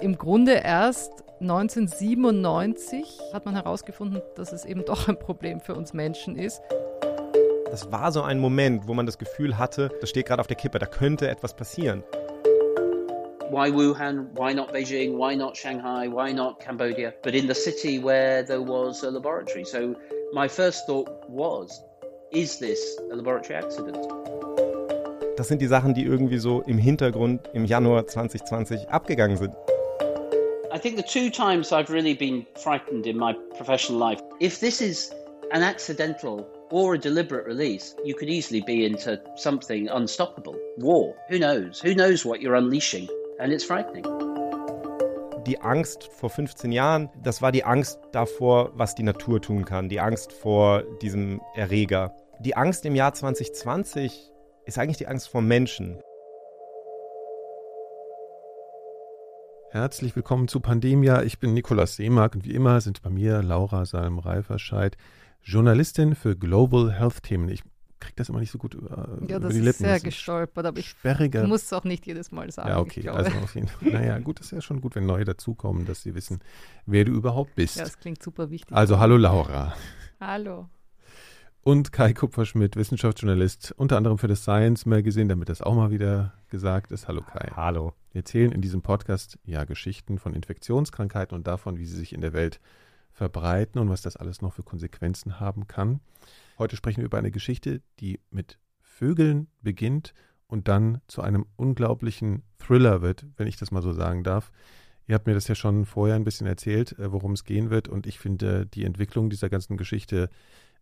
Im Grunde erst 1997 hat man herausgefunden, dass es eben doch ein Problem für uns Menschen ist. Das war so ein Moment, wo man das Gefühl hatte, das steht gerade auf der Kippe, da könnte etwas passieren. Why Wuhan? Why not Beijing? Why not Shanghai? Why not Cambodia? But in the city where there was a laboratory. So my first thought was, is this a laboratory accident? Das sind die Sachen, die irgendwie so im Hintergrund im Januar 2020 abgegangen sind. I think the two times I've really been frightened in my professional life, if this is an accidental or a deliberate release, you could easily be into something unstoppable. War. Who knows? Who knows what you're unleashing? And it's frightening. Die Angst vor 15 Jahren, das war die Angst davor, was die Natur tun kann. Die Angst vor diesem Erreger. Die Angst im Jahr 2020 ist eigentlich die Angst vor Menschen. Herzlich willkommen zu Pandemia. Ich bin Nikolaus Seemark und wie immer sind bei mir Laura Salm-Reiferscheid, Journalistin für Global Health Themen. Ich kriege das immer nicht so gut über, ja, über das die ist Lippen. sehr Das ist gestolpert, aber ich sperriger. muss es auch nicht jedes Mal sagen. ja, okay. Also auf jeden Fall. Naja, gut, ist ja schon gut, wenn neue dazukommen, dass sie wissen, wer du überhaupt bist. ja, das klingt super wichtig. also hallo Laura. Hallo. Und Kai Kupferschmidt, Wissenschaftsjournalist, unter anderem für das Science Magazine, damit das auch mal wieder gesagt ist. Hallo Kai. Hallo. Wir erzählen in diesem Podcast ja Geschichten von Infektionskrankheiten und davon, wie sie sich in der Welt verbreiten und was das alles noch für Konsequenzen haben kann. Heute sprechen wir über eine Geschichte, die mit Vögeln beginnt und dann zu einem unglaublichen Thriller wird, wenn ich das mal so sagen darf. Ihr habt mir das ja schon vorher ein bisschen erzählt, äh, worum es gehen wird und ich finde die Entwicklung dieser ganzen Geschichte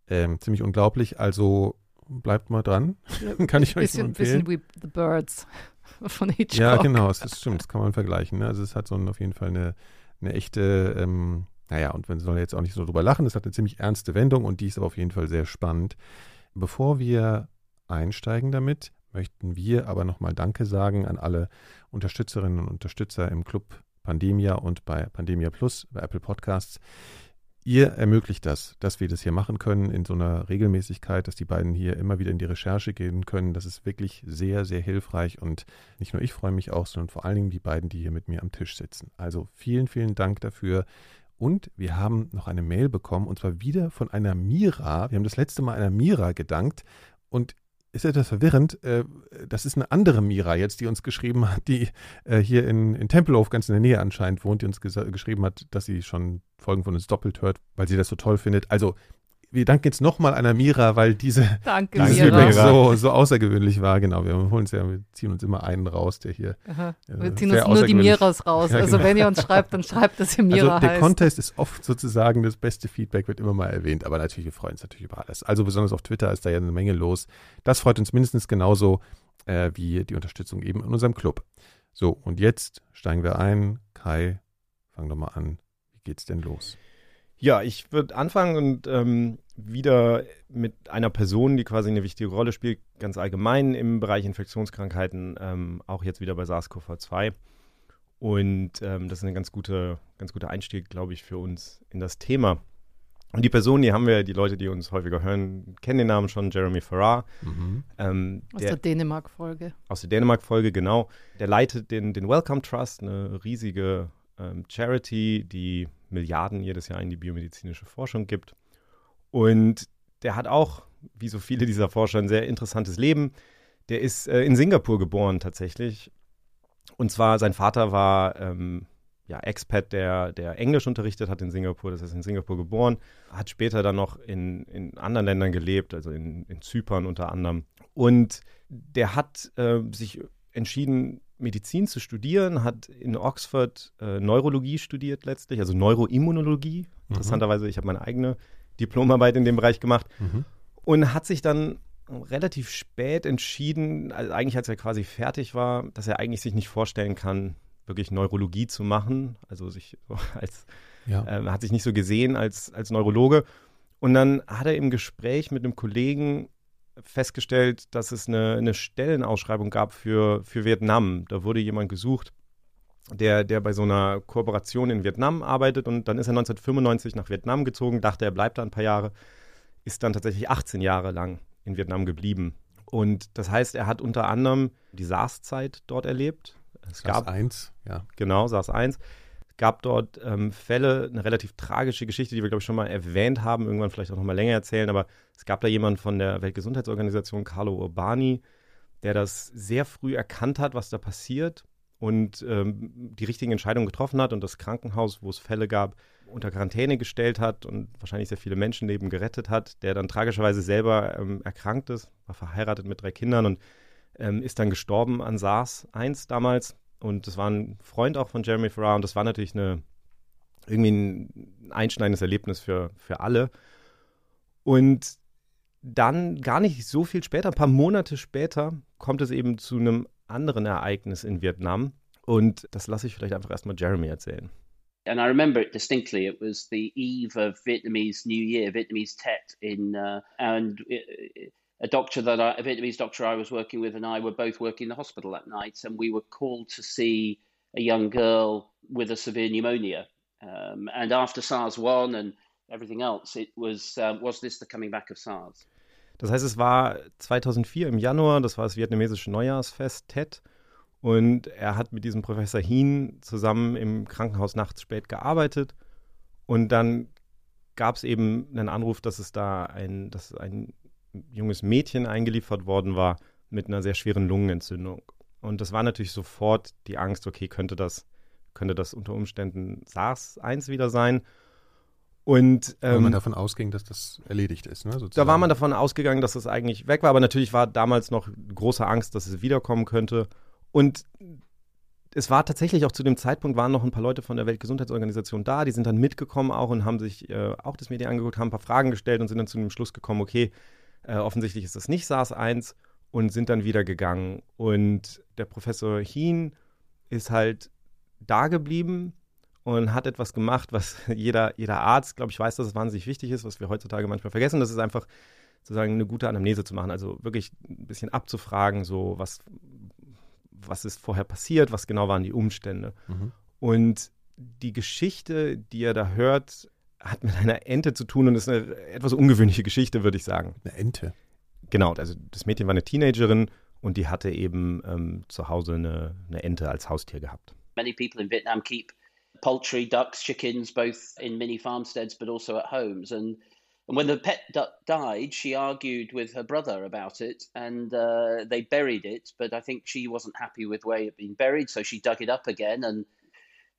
ähm, ziemlich unglaublich. Also bleibt mal dran. Kann ich euch bisschen, empfehlen. bisschen wie The Birds von Hitchcock. Ja, genau, es ist, stimmt, das kann man vergleichen. Ne? Also es hat so ein, auf jeden Fall eine, eine echte, ähm, naja, und man soll jetzt auch nicht so drüber lachen, es hat eine ziemlich ernste Wendung und die ist aber auf jeden Fall sehr spannend. Bevor wir einsteigen damit, möchten wir aber nochmal Danke sagen an alle Unterstützerinnen und Unterstützer im Club Pandemia und bei Pandemia Plus, bei Apple Podcasts. Ihr ermöglicht das, dass wir das hier machen können in so einer Regelmäßigkeit, dass die beiden hier immer wieder in die Recherche gehen können. Das ist wirklich sehr, sehr hilfreich und nicht nur ich freue mich auch, sondern vor allen Dingen die beiden, die hier mit mir am Tisch sitzen. Also vielen, vielen Dank dafür. Und wir haben noch eine Mail bekommen und zwar wieder von einer Mira. Wir haben das letzte Mal einer Mira gedankt und ist etwas verwirrend. Äh, Das ist eine andere Mira jetzt, die uns geschrieben hat, die äh, hier in, in Tempelhof ganz in der Nähe anscheinend wohnt, die uns geschrieben hat, dass sie schon Folgen von uns doppelt hört, weil sie das so toll findet. Also wir danken jetzt nochmal einer Mira, weil diese Danke, dieses. Feedback so, so außergewöhnlich war. Genau, wir holen uns ja, wir ziehen uns immer einen raus, der hier. Aha. Ja, Wir ziehen uns nur die. Miras raus. Ja, Also genau. wenn ihr uns schreibt, dann schreibt, dass ihr Mira also der heißt. Contest ist oft sozusagen das beste Feedback, wird immer mal erwähnt, aber natürlich, wir freuen uns natürlich über alles. Also besonders auf Twitter ist da ja eine Menge los. Das freut uns mindestens genauso äh, wie die Unterstützung eben in unserem Club. So, und jetzt steigen wir ein. Kai, fang doch mal an. Wie geht's denn los? Ja, ich würde anfangen und ähm, wieder mit einer Person, die quasi eine wichtige Rolle spielt, ganz allgemein im Bereich Infektionskrankheiten, ähm, auch jetzt wieder bei SARS-CoV-2. Und ähm, das ist ein ganz guter, ganz guter Einstieg, glaube ich, für uns in das Thema. Und die Person, die haben wir, die Leute, die uns häufiger hören, kennen den Namen schon, Jeremy Farrar. Mhm. Ähm, Aus der, der Dänemark-Folge. aus der Dänemark-Folge, genau. Der leitet den, den Welcome Trust, eine riesige ähm, Charity, die Milliarden jedes Jahr in die biomedizinische Forschung gibt. Und der hat auch, wie so viele dieser Forscher, ein sehr interessantes Leben. Der ist äh, in Singapur geboren tatsächlich. Und zwar, sein Vater war ähm, ja, Expat, der, der Englisch unterrichtet hat in Singapur. Das ist in Singapur geboren. Hat später dann noch in, in anderen Ländern gelebt, also in, in Zypern unter anderem. Und der hat äh, sich entschieden, Medizin zu studieren, hat in Oxford äh, Neurologie studiert letztlich, also Neuroimmunologie. Interessanterweise, ich habe meine eigene Diplomarbeit in dem Bereich gemacht Mhm. und hat sich dann relativ spät entschieden, also eigentlich als er quasi fertig war, dass er eigentlich sich nicht vorstellen kann, wirklich Neurologie zu machen, also sich als Ja. ähm, hat sich nicht so gesehen als, als Neurologe. Und dann hat er im Gespräch mit einem Kollegen festgestellt, dass es eine, eine Stellenausschreibung gab für, für Vietnam. Da wurde jemand gesucht, der, der bei so einer Kooperation in Vietnam arbeitet. Und dann ist er 1995 nach Vietnam gezogen, dachte, er bleibt da ein paar Jahre, ist dann tatsächlich 18 Jahre lang in Vietnam geblieben. Und das heißt, er hat unter anderem die SARS-Zeit dort erlebt. Es SARS gab 1, ja. Genau, SARS 1. Gab dort ähm, Fälle, eine relativ tragische Geschichte, die wir, glaube ich, schon mal erwähnt haben, irgendwann vielleicht auch noch mal länger erzählen, aber es gab da jemanden von der Weltgesundheitsorganisation, Carlo Urbani, der das sehr früh erkannt hat, was da passiert und ähm, die richtigen Entscheidungen getroffen hat und das Krankenhaus, wo es Fälle gab, unter Quarantäne gestellt hat und wahrscheinlich sehr viele Menschenleben gerettet hat, der dann tragischerweise selber ähm, erkrankt ist, war verheiratet mit drei Kindern und ähm, ist dann gestorben an SARS 1 damals. Und das war ein Freund auch von Jeremy Farrar und das war natürlich eine, irgendwie ein einschneidendes Erlebnis für, für alle. Und dann gar nicht so viel später, ein paar Monate später, kommt es eben zu einem anderen Ereignis in Vietnam. Und das lasse ich vielleicht einfach erstmal Jeremy erzählen. And I remember it distinctly. It was the eve of Vietnamese New Year, Vietnamese Tet, in uh, and a doctor that I, a Vietnamese doctor I was working with, and I were both working in the hospital that night, and we were called to see a young girl with a severe pneumonia. Um, and after SARS one and everything else, it was um, was this the coming back of SARS? Das heißt, es war 2004 im Januar, das war das vietnamesische Neujahrsfest TED. Und er hat mit diesem Professor Hien zusammen im Krankenhaus nachts spät gearbeitet. Und dann gab es eben einen Anruf, dass es da ein, dass ein junges Mädchen eingeliefert worden war mit einer sehr schweren Lungenentzündung. Und das war natürlich sofort die Angst, okay, könnte das, könnte das unter Umständen SARS-1 wieder sein? Und Weil ähm, man davon ausging, dass das erledigt ist. Ne, da war man davon ausgegangen, dass es eigentlich weg war, aber natürlich war damals noch große Angst, dass es wiederkommen könnte. Und es war tatsächlich auch zu dem Zeitpunkt, waren noch ein paar Leute von der Weltgesundheitsorganisation da, die sind dann mitgekommen auch und haben sich äh, auch das Medien angeguckt, haben ein paar Fragen gestellt und sind dann zu dem Schluss gekommen, okay, äh, offensichtlich ist das nicht SARS-1 und sind dann wieder gegangen. Und der Professor Hien ist halt da geblieben und hat etwas gemacht, was jeder, jeder Arzt, glaube ich, weiß, dass es wahnsinnig wichtig ist, was wir heutzutage manchmal vergessen. Das ist einfach sozusagen eine gute Anamnese zu machen, also wirklich ein bisschen abzufragen, so was, was ist vorher passiert, was genau waren die Umstände. Mhm. Und die Geschichte, die er da hört, hat mit einer Ente zu tun und ist eine etwas ungewöhnliche Geschichte, würde ich sagen. Eine Ente. Genau, also das Mädchen war eine Teenagerin und die hatte eben ähm, zu Hause eine, eine Ente als Haustier gehabt. Many people in Vietnam keep poultry, ducks, chickens, both in mini farmsteads but also at homes. And and when the pet duck died, she argued with her brother about it, and uh, they buried it. But I think she wasn't happy with the way it had been buried, so she dug it up again and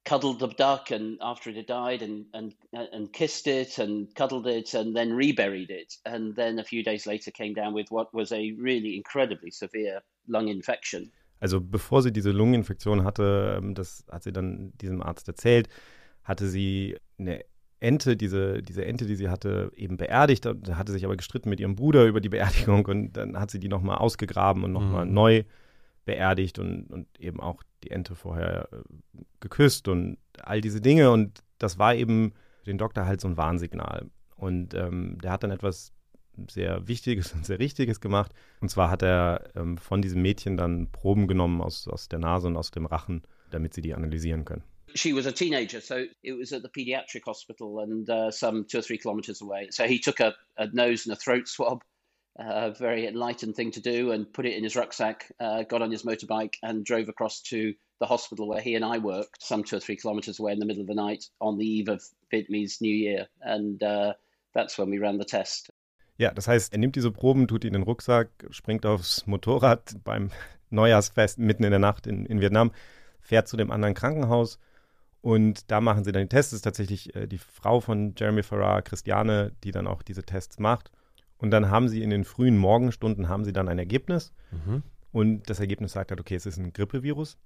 cuddled the duck and after it had died and, and and kissed it and cuddled it and then reburied it and then a few days later came down with what was a really incredibly severe lung infection Also bevor sie diese Lungeninfektion hatte, ähm, das hat sie dann diesem Arzt erzählt, hatte sie eine Ente, diese, diese Ente, die sie hatte, eben beerdigt. Hatte sich aber gestritten mit ihrem Bruder über die Beerdigung und dann hat sie die nochmal ausgegraben und nochmal Mhm. neu beerdigt und, und eben auch die Ente vorher äh, geküsst und all diese Dinge. Und das war eben für den Doktor halt so ein Warnsignal. Und ähm, der hat dann etwas sehr Wichtiges und sehr Richtiges gemacht. Und zwar hat er ähm, von diesem Mädchen dann Proben genommen aus, aus der Nase und aus dem Rachen, damit sie die analysieren können. she was a teenager, so it was at the pediatric hospital and uh, some two or three kilometres away. So he took a, a nose and a throat swab, a very enlightened thing to do, and put it in his rucksack, uh, got on his motorbike, and drove across to the hospital where he and I worked, some two or three kilometres away in the middle of the night on the eve of Vietnamese New Year. And uh, that's when we ran the test. Ja, das heißt, er nimmt diese Proben, tut die in den Rucksack, springt aufs Motorrad beim Neujahrsfest mitten in der Nacht in, in Vietnam, fährt zu dem anderen Krankenhaus und da machen sie dann die Tests. Das ist tatsächlich äh, die Frau von Jeremy Farrar, Christiane, die dann auch diese Tests macht. Und dann haben sie in den frühen Morgenstunden haben sie dann ein Ergebnis Mhm. und das Ergebnis sagt halt, okay, es ist ein Grippevirus.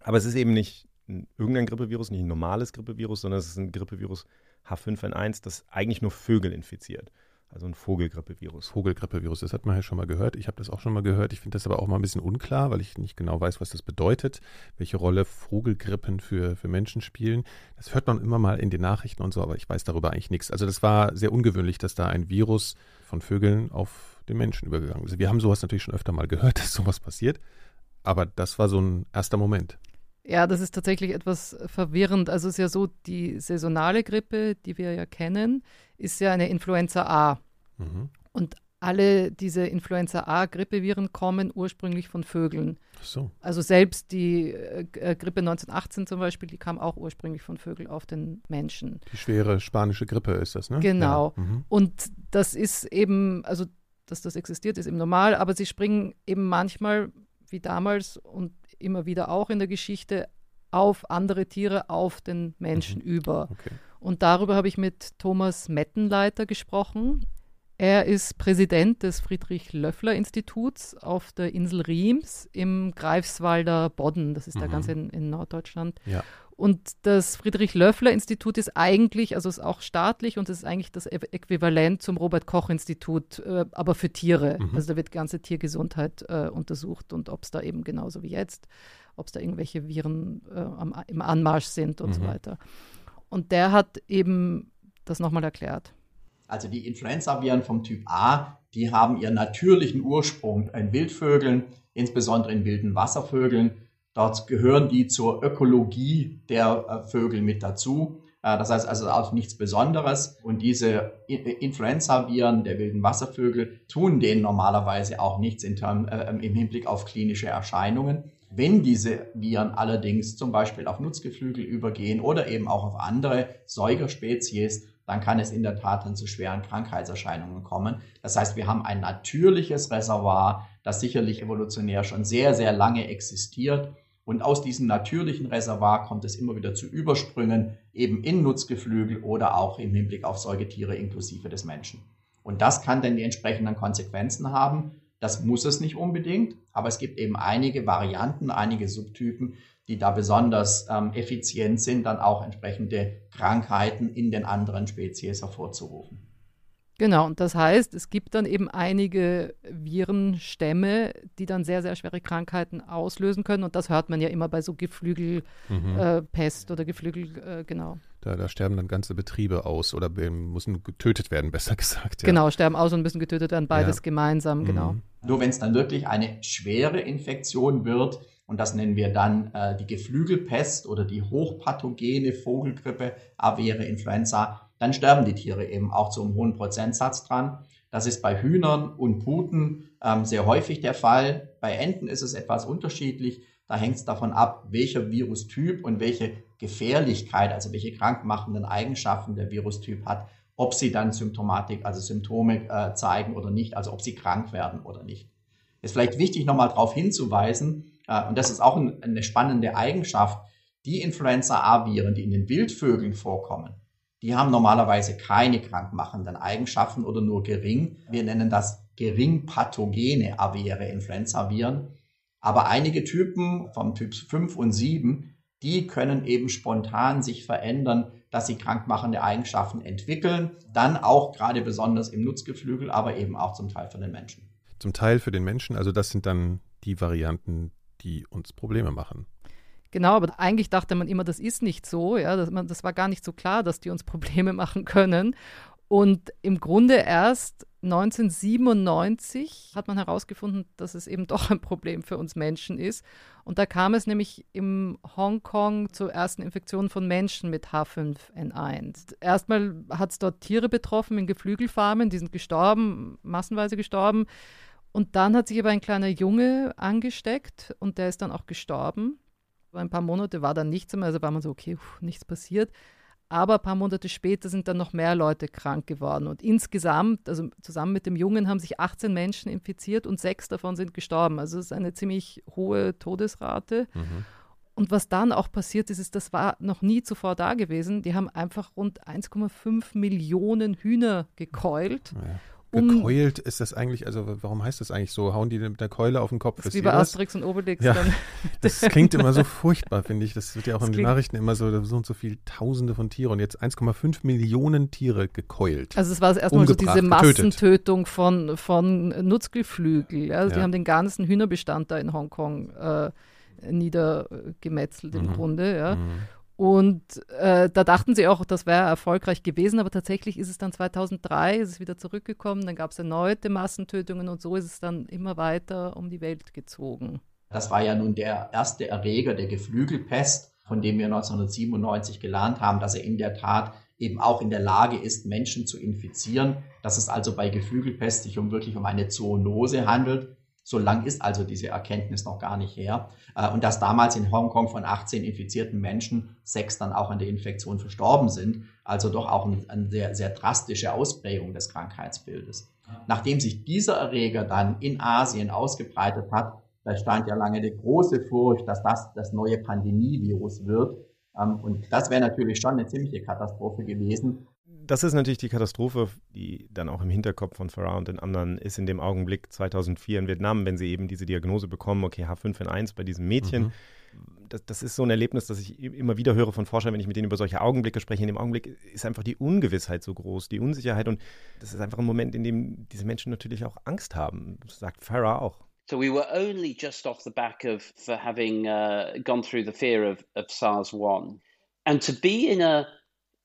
Aber es ist eben nicht ein, irgendein Grippevirus, nicht ein normales Grippevirus, sondern es ist ein Grippevirus H5N1, das eigentlich nur Vögel infiziert. Also ein Vogelgrippevirus. Vogelgrippevirus, das hat man ja schon mal gehört. Ich habe das auch schon mal gehört. Ich finde das aber auch mal ein bisschen unklar, weil ich nicht genau weiß, was das bedeutet, welche Rolle Vogelgrippen für, für Menschen spielen. Das hört man immer mal in den Nachrichten und so, aber ich weiß darüber eigentlich nichts. Also das war sehr ungewöhnlich, dass da ein Virus von Vögeln auf den Menschen übergegangen ist. Wir haben sowas natürlich schon öfter mal gehört, dass sowas passiert, aber das war so ein erster Moment. Ja, das ist tatsächlich etwas verwirrend. Also es ist ja so, die saisonale Grippe, die wir ja kennen, ist ja eine Influenza A. Mhm. Und alle diese Influenza A-Grippeviren kommen ursprünglich von Vögeln. So. Also selbst die äh, äh Grippe 1918 zum Beispiel, die kam auch ursprünglich von Vögeln auf den Menschen. Die schwere spanische Grippe ist das, ne? Genau. Ja. Mhm. Und das ist eben, also dass das existiert, ist eben normal, aber sie springen eben manchmal, wie damals und immer wieder auch in der Geschichte, auf andere Tiere, auf den Menschen Mhm. über. Okay. Und darüber habe ich mit Thomas Mettenleiter gesprochen. Er ist Präsident des Friedrich-Löffler-Instituts auf der Insel Riems im Greifswalder Bodden. Das ist da Mhm. ganz in, in Norddeutschland. Ja. Und das Friedrich-Löffler-Institut ist eigentlich, also ist auch staatlich und es ist eigentlich das Äquivalent zum Robert-Koch-Institut, äh, aber für Tiere. Mhm. Also da wird ganze Tiergesundheit äh, untersucht und ob es da eben genauso wie jetzt, ob es da irgendwelche Viren äh, am, im Anmarsch sind und so Mhm. weiter. Und der hat eben das nochmal erklärt. Also die Influenza-Viren vom Typ A, die haben ihren natürlichen Ursprung in Wildvögeln, insbesondere in wilden Wasservögeln. Dort gehören die zur Ökologie der äh, Vögel mit dazu. Äh, Das heißt also auch nichts Besonderes. Und diese I- Influenza-Viren der wilden Wasservögel tun denen normalerweise auch nichts Term, äh, im Hinblick auf klinische Erscheinungen. Wenn diese Viren allerdings zum Beispiel auf Nutzgeflügel übergehen oder eben auch auf andere Säugerspezies, dann kann es in der Tat dann zu schweren Krankheitserscheinungen kommen. Das heißt, wir haben ein natürliches Reservoir, das sicherlich evolutionär schon sehr, sehr lange existiert. Und aus diesem natürlichen Reservoir kommt es immer wieder zu Übersprüngen, eben in Nutzgeflügel oder auch im Hinblick auf Säugetiere inklusive des Menschen. Und das kann dann die entsprechenden Konsequenzen haben. Das muss es nicht unbedingt, aber es gibt eben einige Varianten, einige Subtypen, die da besonders ähm, effizient sind, dann auch entsprechende Krankheiten in den anderen Spezies hervorzurufen. Genau, und das heißt, es gibt dann eben einige Virenstämme, die dann sehr, sehr schwere Krankheiten auslösen können. Und das hört man ja immer bei so Geflügelpest Mhm. äh, oder Geflügel, äh, genau. Da, da sterben dann ganze Betriebe aus oder müssen getötet werden, besser gesagt. Ja. Genau, sterben aus und müssen getötet werden, beides Ja. gemeinsam, genau. Mhm. Nur wenn es dann wirklich eine schwere Infektion wird, und das nennen wir dann äh, die Geflügelpest oder die hochpathogene Vogelgrippe, Aviäre Influenza, dann sterben die Tiere eben auch zu einem hohen Prozentsatz dran. Das ist bei Hühnern und Puten ähm, sehr häufig der Fall. Bei Enten ist es etwas unterschiedlich. Da hängt es davon ab, welcher Virustyp und welche Gefährlichkeit, also welche krankmachenden Eigenschaften der Virustyp hat, ob sie dann Symptomatik, also Symptome äh, zeigen oder nicht, also ob sie krank werden oder nicht. Ist vielleicht wichtig, nochmal darauf hinzuweisen, äh, und das ist auch ein, eine spannende Eigenschaft, die Influenza-A-Viren, die in den Wildvögeln vorkommen, die haben normalerweise keine krankmachenden Eigenschaften oder nur gering. Wir nennen das gering pathogene aviäre Influenza-Viren. Aber einige Typen vom Typ 5 und 7, die können eben spontan sich verändern, dass sie krankmachende Eigenschaften entwickeln. Dann auch gerade besonders im Nutzgeflügel, aber eben auch zum Teil für den Menschen. Zum Teil für den Menschen, also das sind dann die Varianten, die uns Probleme machen. Genau, aber eigentlich dachte man immer, das ist nicht so, ja, dass man, das war gar nicht so klar, dass die uns Probleme machen können. Und im Grunde erst 1997 hat man herausgefunden, dass es eben doch ein Problem für uns Menschen ist. Und da kam es nämlich im Hongkong zur ersten Infektion von Menschen mit H5N1. Erstmal hat es dort Tiere betroffen in Geflügelfarmen, die sind gestorben, massenweise gestorben. Und dann hat sich aber ein kleiner Junge angesteckt und der ist dann auch gestorben. Ein paar Monate war dann nichts mehr, also war man so, okay, pf, nichts passiert. Aber ein paar Monate später sind dann noch mehr Leute krank geworden. Und insgesamt, also zusammen mit dem Jungen, haben sich 18 Menschen infiziert und sechs davon sind gestorben. Also es ist eine ziemlich hohe Todesrate. Mhm. Und was dann auch passiert ist, ist, das war noch nie zuvor da gewesen. Die haben einfach rund 1,5 Millionen Hühner gekeult. Ja. Um- Gekeult ist das eigentlich, also warum heißt das eigentlich so? Hauen die mit der Keule auf den Kopf? Das ist wie bei? Asterix und Obelix. Ja. Dann. Das klingt immer so furchtbar, finde ich. Das wird ja auch Das in den Nachrichten immer so, so und so viel Tausende von Tieren. Und jetzt 1,5 Millionen Tiere gekeult. Also es war erstmal so diese getötet. Massentötung von, von Nutzgeflügel. Ja? Also Die Ja. haben den ganzen Hühnerbestand da in Hongkong äh, niedergemetzelt im Mhm. Grunde. Ja? Mhm. Und äh, da dachten sie auch, das wäre erfolgreich gewesen, aber tatsächlich ist es dann 2003, ist es wieder zurückgekommen, dann gab es erneute Massentötungen und so ist es dann immer weiter um die Welt gezogen. Das war ja nun der erste Erreger der Geflügelpest, von dem wir 1997 gelernt haben, dass er in der Tat eben auch in der Lage ist, Menschen zu infizieren, dass es also bei Geflügelpest sich um wirklich um eine Zoonose handelt. So lang ist also diese Erkenntnis noch gar nicht her. Äh, und dass damals in Hongkong von 18 infizierten Menschen sechs dann auch an der Infektion verstorben sind. Also doch auch eine sehr, sehr drastische Ausprägung des Krankheitsbildes. Nachdem sich dieser Erreger dann in Asien ausgebreitet hat, da stand ja lange die große Furcht, dass das das neue Pandemievirus wird. Ähm, und das wäre natürlich schon eine ziemliche Katastrophe gewesen das ist natürlich die Katastrophe, die dann auch im Hinterkopf von Farah und den anderen ist in dem Augenblick 2004 in Vietnam, wenn sie eben diese Diagnose bekommen, okay, H5N1 bei diesem Mädchen. Mhm. Das, das, ist so ein Erlebnis, das ich immer wieder höre von Forschern, wenn ich mit denen über solche Augenblicke spreche. In dem Augenblick ist einfach die Ungewissheit so groß, die Unsicherheit und das ist einfach ein Moment, in dem diese Menschen natürlich auch Angst haben. Das sagt Farah auch. So we were only just off the back of for having uh, gone through the fear of, of SARS-1. And to be in a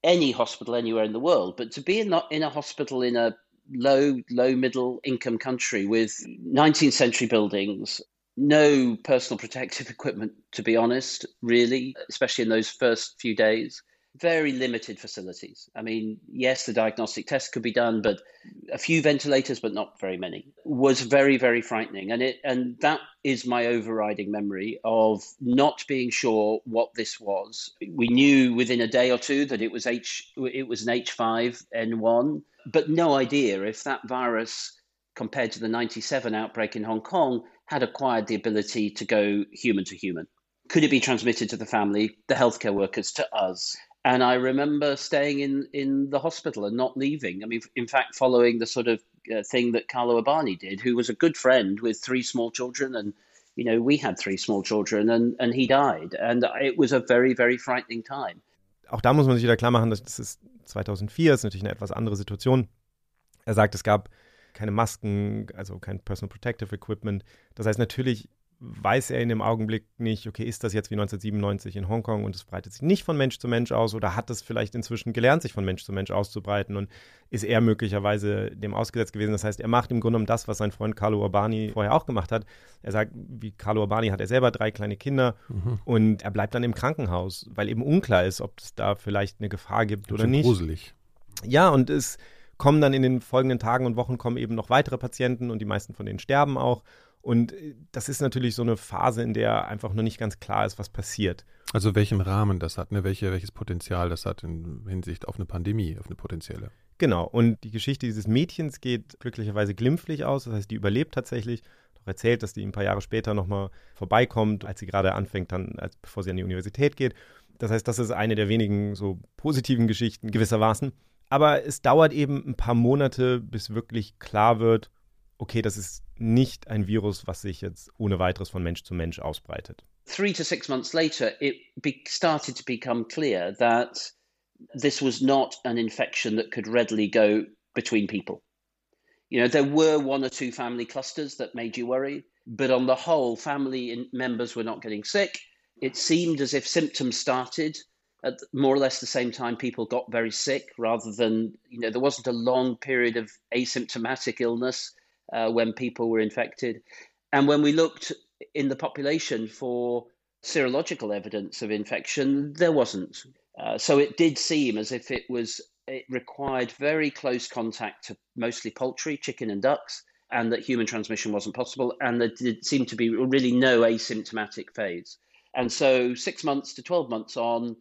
any hospital anywhere in the world, but to be in, in a hospital in a low, low middle income country with 19th century buildings, no personal protective equipment, to be honest, really, especially in those first few days very limited facilities. I mean, yes, the diagnostic test could be done, but a few ventilators, but not very many, was very, very frightening. And it and that is my overriding memory of not being sure what this was. We knew within a day or two that it was H it was an H5N1, but no idea if that virus compared to the 97 outbreak in Hong Kong had acquired the ability to go human to human. Could it be transmitted to the family, the healthcare workers, to us? And I remember staying in, in the hospital and not leaving. I mean, in fact, following the sort of uh, thing that Carlo Abani did, who was a good friend with three small children. And, you know, we had three small children and, and he died. And it was a very, very frightening time. Auch da muss man sich wieder klar machen, dass das ist 2004, ist natürlich eine etwas andere Situation. Er sagt, es gab keine Masken, also kein Personal Protective Equipment. Das heißt, natürlich weiß er in dem Augenblick nicht, okay, ist das jetzt wie 1997 in Hongkong und es breitet sich nicht von Mensch zu Mensch aus oder hat es vielleicht inzwischen gelernt, sich von Mensch zu Mensch auszubreiten und ist er möglicherweise dem ausgesetzt gewesen. Das heißt, er macht im Grunde genommen das, was sein Freund Carlo Urbani vorher auch gemacht hat. Er sagt, wie Carlo Urbani hat er selber drei kleine Kinder mhm. und er bleibt dann im Krankenhaus, weil eben unklar ist, ob es da vielleicht eine Gefahr gibt oder nicht. Gruselig. Ja, und es kommen dann in den folgenden Tagen und Wochen kommen eben noch weitere Patienten und die meisten von denen sterben auch. Und äh, das ist natürlich so eine Phase, in der einfach noch nicht ganz klar ist, was passiert. Also welchen Rahmen das hat, ne? Welche, welches Potenzial das hat in Hinsicht auf eine Pandemie, auf eine potenzielle. Genau. Und die Geschichte dieses Mädchens geht glücklicherweise glimpflich aus. Das heißt, die überlebt tatsächlich. Doch erzählt, dass die ein paar Jahre später nochmal vorbeikommt, als sie gerade anfängt, dann, als, bevor sie an die Universität geht. Das heißt, das ist eine der wenigen so positiven Geschichten gewissermaßen. Aber es dauert eben ein paar Monate, bis wirklich klar wird, okay, das ist nicht ein Virus, was sich jetzt ohne weiteres von Mensch zu Mensch ausbreitet. Three to six months later, it started to become clear that this was not an infection that could readily go between people. You know, there were one or two family clusters that made you worry, but on the whole, family members were not getting sick. It seemed as if symptoms started at more or less the same time people got very sick rather than, you know, there wasn't a long period of asymptomatic illness uh, when people were infected. And when we looked in the population for serological evidence of infection, there wasn't. Uh, so it did seem as if it was it required very close contact to mostly poultry, chicken and ducks, and that human transmission wasn't possible, and there did seem to be really no asymptomatic phase. And so six months to 12 months on,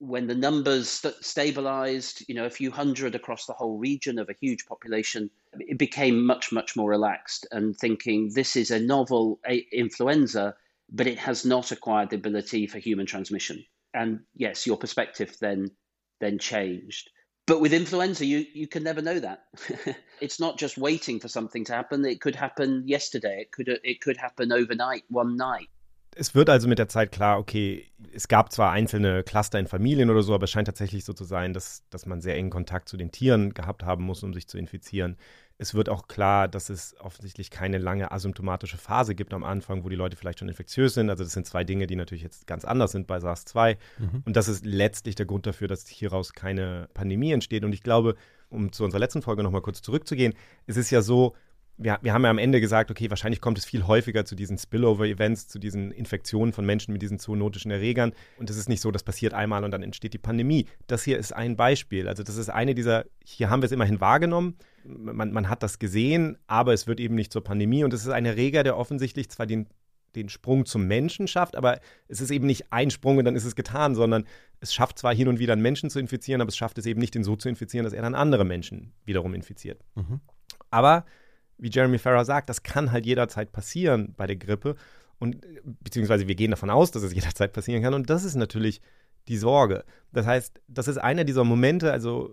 when the numbers st- stabilized, you know, a few hundred across the whole region of a huge population, it became much, much more relaxed and thinking this is a novel a- influenza, but it has not acquired the ability for human transmission. And yes, your perspective then then changed. But with influenza, you, you can never know that. it's not just waiting for something to happen. It could happen yesterday. It could it could happen overnight, one night. Es wird also mit der Zeit klar, okay, es gab zwar einzelne Cluster in Familien oder so, aber es scheint tatsächlich so zu sein, dass, dass man sehr engen Kontakt zu den Tieren gehabt haben muss, um sich zu infizieren. Es wird auch klar, dass es offensichtlich keine lange asymptomatische Phase gibt am Anfang, wo die Leute vielleicht schon infektiös sind. Also das sind zwei Dinge, die natürlich jetzt ganz anders sind bei SARS-2. Mhm. Und das ist letztlich der Grund dafür, dass hieraus keine Pandemie entsteht. Und ich glaube, um zu unserer letzten Folge nochmal kurz zurückzugehen, es ist ja so, wir, wir haben ja am Ende gesagt, okay, wahrscheinlich kommt es viel häufiger zu diesen Spillover-Events, zu diesen Infektionen von Menschen mit diesen zoonotischen Erregern. Und es ist nicht so, das passiert einmal und dann entsteht die Pandemie. Das hier ist ein Beispiel. Also das ist eine dieser, hier haben wir es immerhin wahrgenommen. Man, man hat das gesehen, aber es wird eben nicht zur Pandemie. Und es ist ein Erreger, der offensichtlich zwar den den Sprung zum Menschen schafft, aber es ist eben nicht ein Sprung und dann ist es getan, sondern es schafft zwar hin und wieder einen Menschen zu infizieren, aber es schafft es eben nicht, den so zu infizieren, dass er dann andere Menschen wiederum infiziert. Mhm. Aber wie Jeremy Farrar sagt, das kann halt jederzeit passieren bei der Grippe. Und beziehungsweise wir gehen davon aus, dass es jederzeit passieren kann. Und das ist natürlich die Sorge. Das heißt, das ist einer dieser Momente, also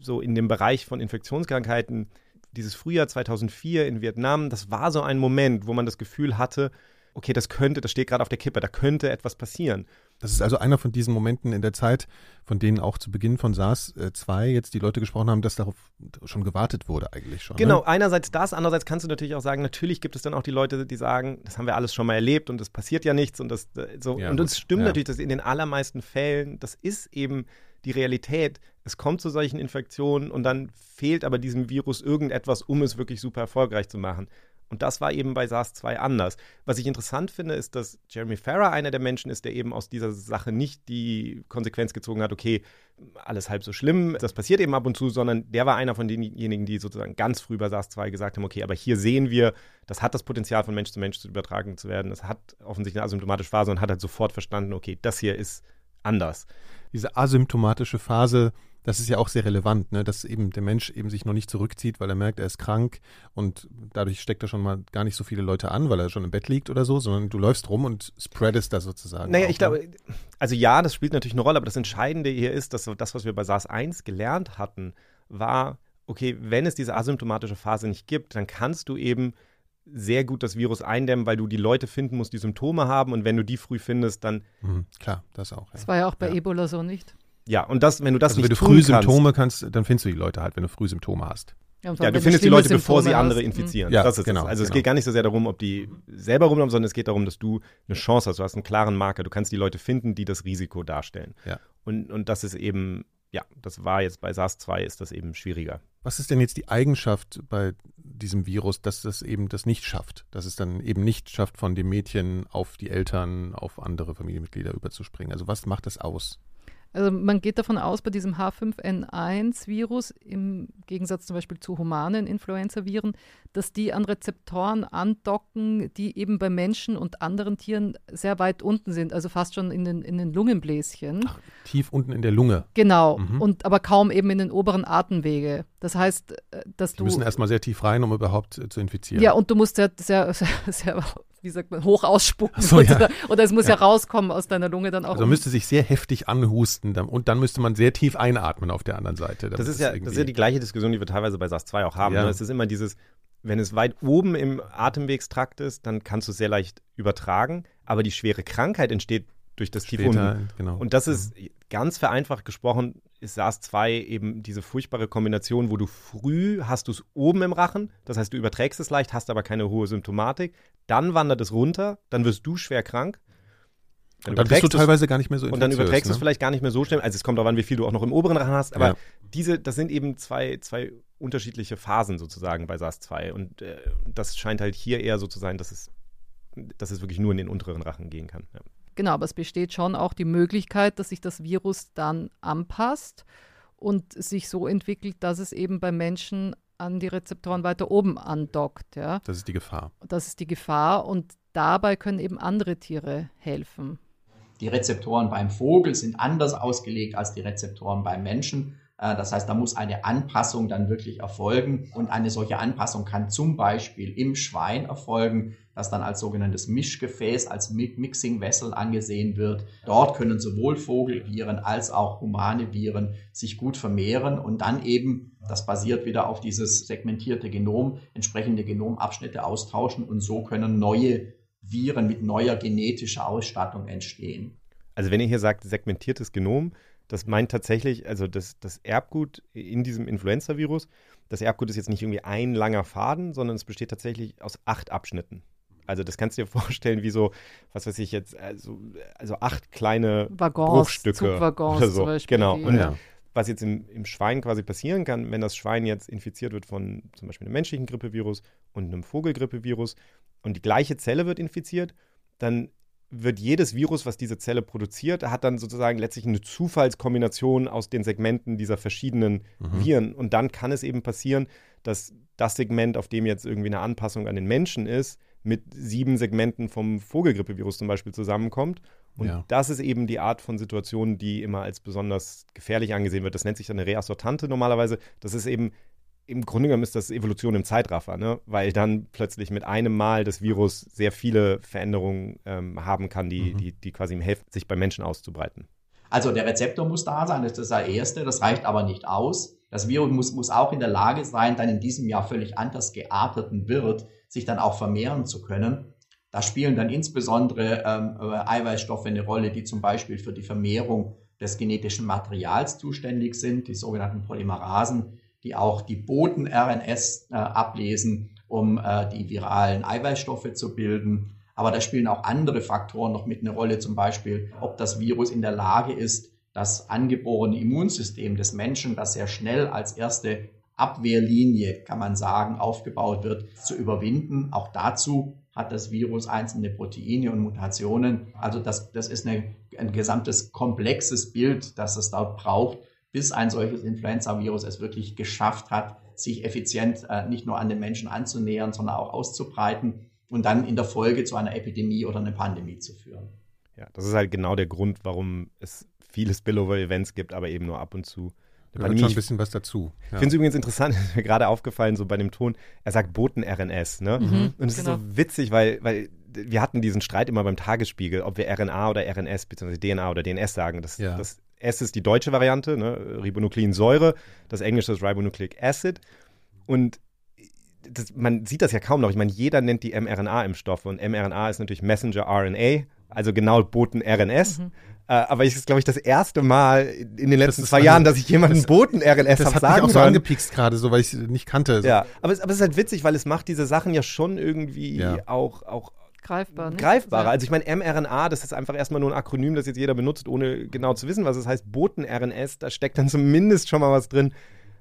so in dem Bereich von Infektionskrankheiten, dieses Frühjahr 2004 in Vietnam, das war so ein Moment, wo man das Gefühl hatte, okay, das könnte, das steht gerade auf der Kippe, da könnte etwas passieren. Das ist also einer von diesen Momenten in der Zeit, von denen auch zu Beginn von SARS-2 äh, jetzt die Leute gesprochen haben, dass darauf schon gewartet wurde eigentlich schon. Genau, ne? einerseits das, andererseits kannst du natürlich auch sagen, natürlich gibt es dann auch die Leute, die sagen, das haben wir alles schon mal erlebt und es passiert ja nichts und das äh, so. Ja, und es stimmt ja. natürlich, dass in den allermeisten Fällen, das ist eben die Realität. Es kommt zu solchen Infektionen und dann fehlt aber diesem Virus irgendetwas, um es wirklich super erfolgreich zu machen. Und das war eben bei SARS-2 anders. Was ich interessant finde, ist, dass Jeremy Farrar einer der Menschen ist, der eben aus dieser Sache nicht die Konsequenz gezogen hat, okay, alles halb so schlimm, das passiert eben ab und zu, sondern der war einer von denjenigen, die sozusagen ganz früh bei SARS-2 gesagt haben, okay, aber hier sehen wir, das hat das Potenzial von Mensch zu Mensch zu übertragen zu werden, das hat offensichtlich eine asymptomatische Phase und hat halt sofort verstanden, okay, das hier ist anders. Diese asymptomatische Phase, das ist ja auch sehr relevant, ne? dass eben der Mensch eben sich noch nicht zurückzieht, weil er merkt, er ist krank und dadurch steckt er schon mal gar nicht so viele Leute an, weil er schon im Bett liegt oder so, sondern du läufst rum und spreadest da sozusagen. Naja, auch, ich glaube, ne? also ja, das spielt natürlich eine Rolle, aber das Entscheidende hier ist, dass das, was wir bei SARS-1 gelernt hatten, war, okay, wenn es diese asymptomatische Phase nicht gibt, dann kannst du eben sehr gut das Virus eindämmen, weil du die Leute finden musst, die Symptome haben und wenn du die früh findest, dann. Mhm, klar, das auch. Ja. Das war ja auch bei ja. Ebola so nicht. Ja, und das, wenn du das also nicht wenn du früh Symptome kannst, dann findest du die Leute halt, wenn du früh Symptome hast. Ja, ja du findest die Leute, Symptome bevor sie andere hast. infizieren. Ja, das ist genau. Es. Also genau. es geht gar nicht so sehr darum, ob die selber rumlaufen, sondern es geht darum, dass du eine Chance hast. Du hast einen klaren Marker. Du kannst die Leute finden, die das Risiko darstellen. Ja. Und, und das ist eben, ja, das war jetzt bei SARS-2 ist das eben schwieriger. Was ist denn jetzt die Eigenschaft bei diesem Virus, dass das eben das nicht schafft? Dass es dann eben nicht schafft, von dem Mädchen auf die Eltern, auf andere Familienmitglieder überzuspringen? Also was macht das aus? Also man geht davon aus, bei diesem H5N1-Virus, im Gegensatz zum Beispiel zu humanen Influenza-Viren, dass die an Rezeptoren andocken, die eben bei Menschen und anderen Tieren sehr weit unten sind, also fast schon in den, in den Lungenbläschen. Ach, tief unten in der Lunge. Genau, mhm. und aber kaum eben in den oberen Atemwege. Das heißt, äh, dass die du. Die müssen erstmal sehr tief rein, um überhaupt äh, zu infizieren. Ja, und du musst sehr, sehr, sehr, sehr wie sagt man, hoch ausspucken. So, ja. Oder es muss ja. ja. rauskommen aus deiner Lunge dann auch. Also müsste sich sehr heftig anhusten und dann müsste man sehr tief einatmen auf der anderen Seite. Das ist, ja, das ist ja die gleiche Diskussion, die wir teilweise bei SARS-2 auch haben. Ja. Ne? Es ist immer dieses, wenn es weit oben im Atemwegstrakt ist, dann kannst du es sehr leicht übertragen, aber die schwere Krankheit entsteht durch das Später, tief unten. Genau. Und das ist ganz vereinfacht gesprochen, ist SARS-2 eben diese furchtbare Kombination, wo du früh hast du es oben im Rachen, das heißt, du überträgst es leicht, hast aber keine hohe Symptomatik, dann wandert es runter, dann wirst du schwer krank. Dann und dann bist du teilweise gar nicht mehr so Und dann überträgst ne? du es vielleicht gar nicht mehr so schnell. Also es kommt darauf an, wie viel du auch noch im oberen Rachen hast. Aber ja. diese, das sind eben zwei, zwei unterschiedliche Phasen sozusagen bei SARS-2. Und äh, das scheint halt hier eher so zu sein, dass es, dass es wirklich nur in den unteren Rachen gehen kann. Ja. Genau, aber es besteht schon auch die Möglichkeit, dass sich das Virus dann anpasst und sich so entwickelt, dass es eben bei Menschen an die Rezeptoren weiter oben andockt. Ja. Das ist die Gefahr. Das ist die Gefahr und dabei können eben andere Tiere helfen. Die Rezeptoren beim Vogel sind anders ausgelegt als die Rezeptoren beim Menschen. Äh, das heißt, da muss eine Anpassung dann wirklich erfolgen. Und eine solche Anpassung kann zum Beispiel im Schwein erfolgen, das dann als sogenanntes Mischgefäß, als Mixing Vessel angesehen wird. Dort können sowohl Vogelviren als auch humane Viren sich gut vermehren und dann eben, das basiert wieder auf dieses segmentierte Genom, entsprechende Genomabschnitte austauschen und so können neue Viren mit neuer genetischer Ausstattung entstehen. Also wenn ihr hier sagt segmentiertes Genom, das meint tatsächlich, also das, das Erbgut in diesem Influenza-Virus, das Erbgut ist jetzt nicht irgendwie ein langer Faden, sondern es besteht tatsächlich aus acht Abschnitten. Also das kannst du dir vorstellen wie so, was weiß ich jetzt, also, also acht kleine Waggons, Bruchstücke Zugwaggons oder so. Zum Beispiel, genau. Und ja. was jetzt im, im Schwein quasi passieren kann, wenn das Schwein jetzt infiziert wird von zum Beispiel einem menschlichen Grippevirus und einem Vogelgrippevirus und die gleiche Zelle wird infiziert, dann wird jedes Virus, was diese Zelle produziert, hat dann sozusagen letztlich eine Zufallskombination aus den Segmenten dieser verschiedenen mhm. Viren. Und dann kann es eben passieren, dass das Segment, auf dem jetzt irgendwie eine Anpassung an den Menschen ist, mit sieben Segmenten vom Vogelgrippevirus zum Beispiel zusammenkommt. Und ja. das ist eben die Art von Situation, die immer als besonders gefährlich angesehen wird. Das nennt sich dann eine Reassortante normalerweise. Das ist eben im Grunde genommen ist das Evolution im Zeitraffer, ne? weil dann plötzlich mit einem Mal das Virus sehr viele Veränderungen ähm, haben kann, die, mhm. die, die quasi ihm helfen, sich bei Menschen auszubreiten. Also der Rezeptor muss da sein, das ist das Erste, das reicht aber nicht aus. Das Virus muss, muss auch in der Lage sein, dann in diesem Jahr völlig anders gearteten Wirt sich dann auch vermehren zu können. Da spielen dann insbesondere ähm, äh, Eiweißstoffe eine Rolle, die zum Beispiel für die Vermehrung des genetischen Materials zuständig sind, die sogenannten Polymerasen die auch die Boten-RNS äh, ablesen, um äh, die viralen Eiweißstoffe zu bilden. Aber da spielen auch andere Faktoren noch mit eine Rolle, zum Beispiel, ob das Virus in der Lage ist, das angeborene Immunsystem des Menschen, das sehr schnell als erste Abwehrlinie, kann man sagen, aufgebaut wird, zu überwinden. Auch dazu hat das Virus einzelne Proteine und Mutationen. Also das, das ist eine, ein gesamtes komplexes Bild, das es dort braucht, bis ein solches Influenza-Virus es wirklich geschafft hat, sich effizient äh, nicht nur an den Menschen anzunähern, sondern auch auszubreiten und dann in der Folge zu einer Epidemie oder einer Pandemie zu führen. Ja, das ist halt genau der Grund, warum es viele Spillover-Events gibt, aber eben nur ab und zu. Da schon ein bisschen was dazu. Ja. Ich finde es übrigens interessant, ist mir gerade aufgefallen, so bei dem Ton, er sagt Boten-RNS, ne? Mhm, und es genau. ist so witzig, weil, weil wir hatten diesen Streit immer beim Tagesspiegel, ob wir RNA oder RNS bzw. DNA oder DNS sagen. Das, ja. das S ist die deutsche Variante, ne? Ribonukleinsäure, das englische ist Ribonucleic Acid. Und das, man sieht das ja kaum noch. Ich meine, jeder nennt die mRNA-Impfstoffe und mRNA ist natürlich Messenger RNA, also genau Boten RNS. Mhm. Äh, aber ich ist, glaube ich, das erste Mal in den letzten zwei Jahren, dass ich jemanden Boten RNS habe sagen Das hat mich auch so angepikst gerade, so weil ich es nicht kannte. So. Ja, aber es, aber es ist halt witzig, weil es macht diese Sachen ja schon irgendwie ja. auch, auch greifbar. Ne? Greifbarer. Also ich meine, mRNA, das ist einfach erstmal nur ein Akronym, das jetzt jeder benutzt, ohne genau zu wissen, was es heißt. Boten-RNS, da steckt dann zumindest schon mal was drin.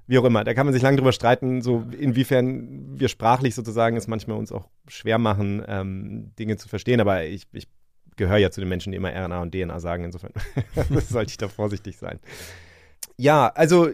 Wie auch immer, da kann man sich lange drüber streiten, so inwiefern wir sprachlich sozusagen es manchmal uns auch schwer machen, ähm, Dinge zu verstehen. Aber ich, ich gehöre ja zu den Menschen, die immer RNA und DNA sagen. Insofern sollte ich da vorsichtig sein. Ja, also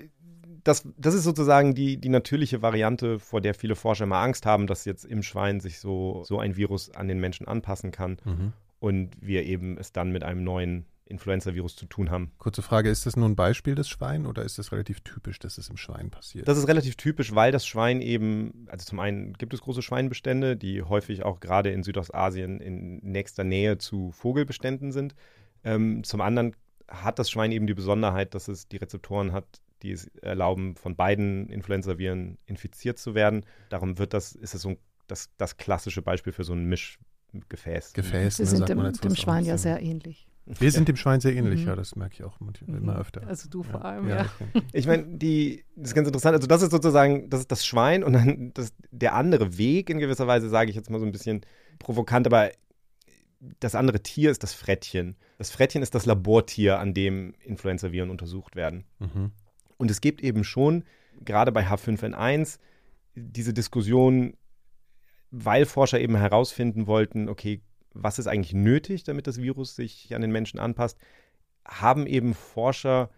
das, das ist sozusagen die, die natürliche Variante, vor der viele Forscher immer Angst haben, dass jetzt im Schwein sich so, so ein Virus an den Menschen anpassen kann mhm. und wir eben es dann mit einem neuen Influenza-Virus zu tun haben. Kurze Frage, ist das nur ein Beispiel des Schwein oder ist das relativ typisch, dass es im Schwein passiert? Das ist relativ typisch, weil das Schwein eben, also zum einen gibt es große Schweinbestände, die häufig auch gerade in Südostasien in nächster Nähe zu Vogelbeständen sind. Ähm, zum anderen hat das Schwein eben die Besonderheit, dass es die Rezeptoren hat, die es erlauben, von beiden Influenza-Viren infiziert zu werden. Darum wird das, ist es so das, das klassische Beispiel für so ein Mischgefäß. Gefäß, Sie ne, sind dem, dem Schwein ja sehr ähnlich. Wir sind dem Schwein sehr ähnlich, mhm. ja, das merke ich auch manchmal, immer mhm. öfter. Also du vor allem, ja. ja. Ich meine, die, das ist ganz interessant, also das ist sozusagen, das ist das Schwein und dann das, der andere Weg in gewisser Weise, sage ich jetzt mal so ein bisschen provokant, aber das andere Tier ist das Frettchen. Das Frettchen ist das Labortier, an dem Influenza-Viren untersucht werden. Mhm. Und es gibt eben schon, gerade bei H5N1, diese Diskussion, weil Forscher eben herausfinden wollten, okay, was ist eigentlich nötig, damit das Virus sich an den Menschen anpasst, haben eben Forscher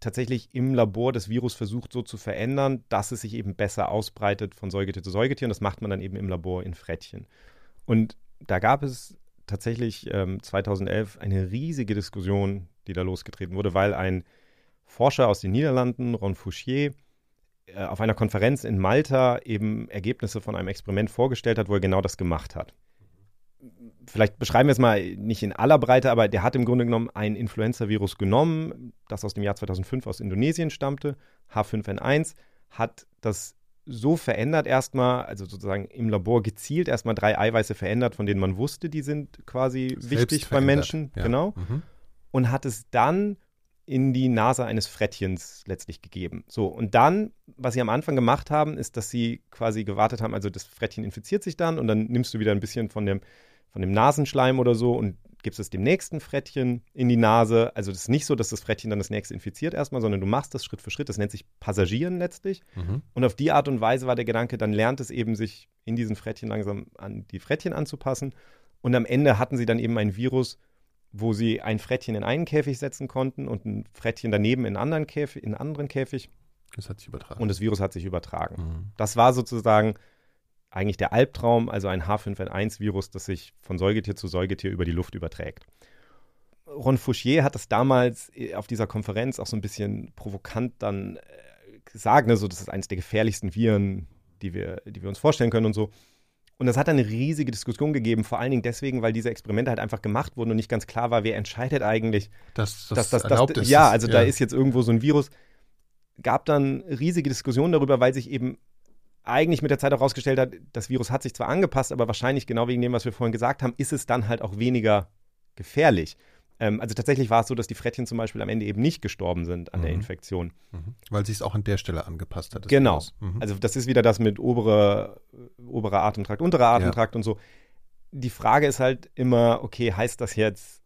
tatsächlich im Labor das Virus versucht so zu verändern, dass es sich eben besser ausbreitet von Säugetier zu Säugetier. Und das macht man dann eben im Labor in Frettchen. Und da gab es tatsächlich ähm, 2011 eine riesige Diskussion, die da losgetreten wurde, weil ein Forscher aus den Niederlanden, Ron Fouchier, äh, auf einer Konferenz in Malta eben Ergebnisse von einem Experiment vorgestellt hat, wo er genau das gemacht hat. Vielleicht beschreiben wir es mal nicht in aller Breite, aber der hat im Grunde genommen ein Influenza-Virus genommen, das aus dem Jahr 2005 aus Indonesien stammte, H5N1, hat das so verändert erstmal, also sozusagen im Labor gezielt erstmal drei Eiweiße verändert, von denen man wusste, die sind quasi Selbst wichtig beim Menschen, ja. genau. Mhm. Und hat es dann in die Nase eines Frettchens letztlich gegeben. So, und dann, was sie am Anfang gemacht haben, ist, dass sie quasi gewartet haben, also das Frettchen infiziert sich dann und dann nimmst du wieder ein bisschen von dem, von dem Nasenschleim oder so und gibst es dem nächsten Frettchen in die Nase. Also das ist nicht so, dass das Frettchen dann das nächste infiziert erstmal, sondern du machst das Schritt für Schritt. Das nennt sich Passagieren letztlich. Mhm. Und auf die Art und Weise war der Gedanke, dann lernt es eben sich in diesen Frettchen langsam an die Frettchen anzupassen. Und am Ende hatten sie dann eben ein Virus, wo sie ein Frettchen in einen Käfig setzen konnten und ein Frettchen daneben in einen anderen Käfig. In einen anderen Käfig. Das hat sich übertragen. Und das Virus hat sich übertragen. Mhm. Das war sozusagen eigentlich der Albtraum, also ein H5N1-Virus, das sich von Säugetier zu Säugetier über die Luft überträgt. Ron Fouchier hat das damals äh, auf dieser Konferenz auch so ein bisschen provokant dann äh, gesagt, ne, so, das ist eines der gefährlichsten Viren, die wir, die wir uns vorstellen können und so. Und das hat dann eine riesige Diskussion gegeben, vor allen Dingen deswegen, weil diese Experimente halt einfach gemacht wurden und nicht ganz klar war, wer entscheidet eigentlich, dass das, dass, erlaubt ist. Ja, also ja. da ist jetzt irgendwo so ein Virus. Gab dann riesige Diskussionen darüber, weil sich eben eigentlich mit der Zeit auch herausgestellt hat, das Virus hat sich zwar angepasst, aber wahrscheinlich genau wegen dem, was wir vorhin gesagt haben, ist es dann halt auch weniger gefährlich. Ähm, also tatsächlich war es so, dass die Frettchen zum Beispiel am Ende eben nicht gestorben sind an mhm. der Infektion. Mhm. Weil sich es auch an der Stelle angepasst hat. Genau. Mhm. Also das ist wieder das mit oberer, oberer Atemtrakt, unterer Atemtrakt ja. und so. Die Frage ist halt immer, okay, heißt das jetzt,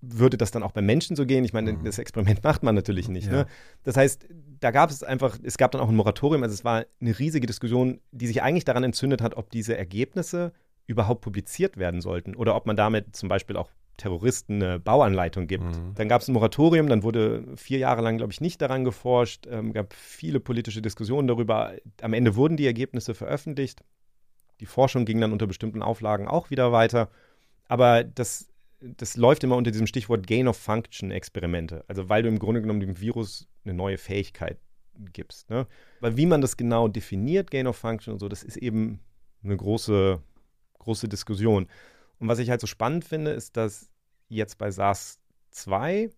würde das dann auch beim Menschen so gehen? Ich meine, mhm. das Experiment macht man natürlich nicht. Ne? Ja. Ne? Das heißt, da gab es einfach, es gab dann auch ein Moratorium, also es war eine riesige Diskussion, die sich eigentlich daran entzündet hat, ob diese Ergebnisse überhaupt publiziert werden sollten oder ob man damit zum Beispiel auch Terroristen eine Bauanleitung gibt. Mhm. Dann gab es ein Moratorium, dann wurde vier Jahre lang, glaube ich, nicht daran geforscht, ähm, gab viele politische Diskussionen darüber. Am Ende wurden die Ergebnisse veröffentlicht. Die Forschung ging dann unter bestimmten Auflagen auch wieder weiter. Aber das, das läuft immer unter diesem Stichwort Gain-of-Function-Experimente. Also weil du im Grunde genommen dem Virus eine neue Fähigkeit gibst. Ne? Weil wie man das genau definiert, Gain-of-Function und so, das ist eben eine große, große Diskussion. Und was ich halt so spannend finde, ist, dass jetzt bei SARS-2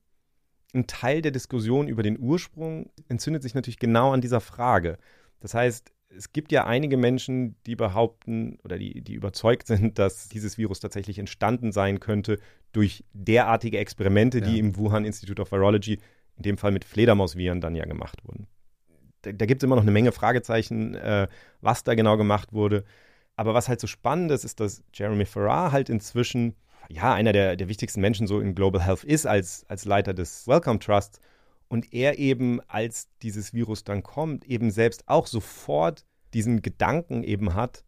ein Teil der Diskussion über den Ursprung entzündet sich natürlich genau an dieser Frage. Das heißt, es gibt ja einige Menschen, die behaupten oder die, die überzeugt sind, dass dieses Virus tatsächlich entstanden sein könnte durch derartige Experimente, ja. die im Wuhan Institute of Virology, in dem Fall mit Fledermausviren, dann ja gemacht wurden. Da, da gibt es immer noch eine Menge Fragezeichen, äh, was da genau gemacht wurde. Aber was halt so spannend ist, ist, dass Jeremy Farrar halt inzwischen ja einer der, der wichtigsten Menschen so in Global Health ist als, als Leiter des Wellcome Trusts. Und er eben, als dieses Virus dann kommt, eben selbst auch sofort diesen Gedanken eben hat,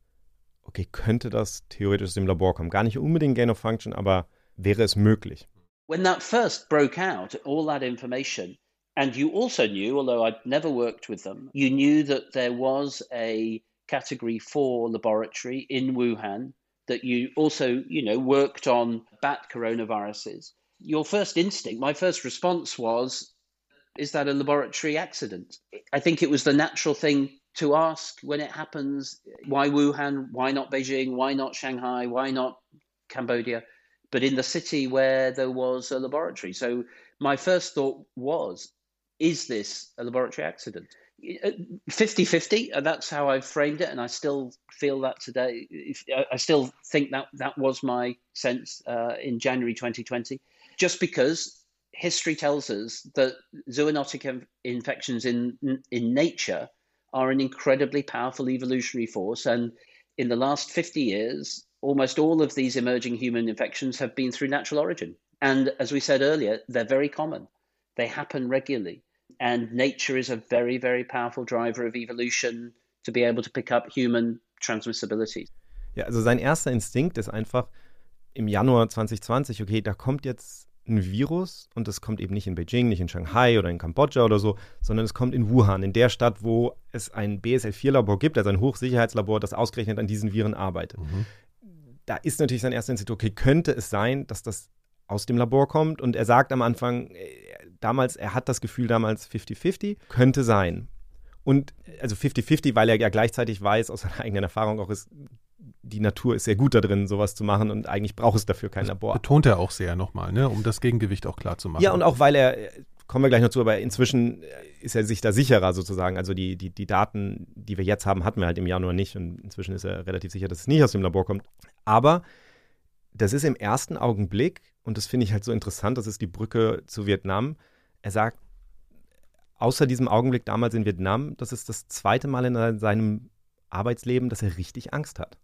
okay, könnte das theoretisch aus dem Labor kommen? Gar nicht unbedingt Gain of Function, aber wäre es möglich? When that first broke out, all that information, and you also knew, although I'd never worked with them, you knew that there was a category four laboratory in Wuhan that you also, you know, worked on bat coronaviruses. Your first instinct, my first response was, is that a laboratory accident? I think it was the natural thing to ask when it happens why Wuhan, why not Beijing, why not Shanghai, why not Cambodia, but in the city where there was a laboratory. So my first thought was, is this a laboratory accident? 50 50 and that's how i've framed it and i still feel that today. I still think that that was my sense uh, in january 2020 just because history tells us that zoonotic infections in in nature are an incredibly powerful evolutionary force and in the last 50 years almost all of these emerging human infections have been through natural origin. And as we said earlier they're very common. They happen regularly and nature is a very, very powerful driver of evolution to be able to pick up human transmissibility. Ja, also sein erster Instinkt ist einfach im Januar 2020, okay, da kommt jetzt ein Virus und das kommt eben nicht in Beijing, nicht in Shanghai oder in Kambodscha oder so, sondern es kommt in Wuhan, in der Stadt, wo es ein BSL-4-Labor gibt, also ein Hochsicherheitslabor, das ausgerechnet an diesen Viren arbeitet. Mhm. Da ist natürlich sein erster Instinkt, okay, könnte es sein, dass das aus dem Labor kommt und er sagt am Anfang, damals, er hat das Gefühl damals 50-50, könnte sein. Und also 50-50, weil er ja gleichzeitig weiß, aus seiner eigenen Erfahrung auch ist, die Natur ist sehr gut da drin, sowas zu machen und eigentlich braucht es dafür kein das Labor. Betont er auch sehr nochmal, ne, um das Gegengewicht auch klar zu machen. Ja, und auch weil er, kommen wir gleich noch zu, aber inzwischen ist er sich da sicherer sozusagen. Also die, die, die Daten, die wir jetzt haben, hatten wir halt im Januar nicht und inzwischen ist er relativ sicher, dass es nicht aus dem Labor kommt. Aber das ist im ersten Augenblick, und das finde ich halt so interessant, das ist die Brücke zu Vietnam, er sagt, außer diesem Augenblick damals in Vietnam, das ist das zweite Mal in seinem Arbeitsleben, dass er richtig Angst hat.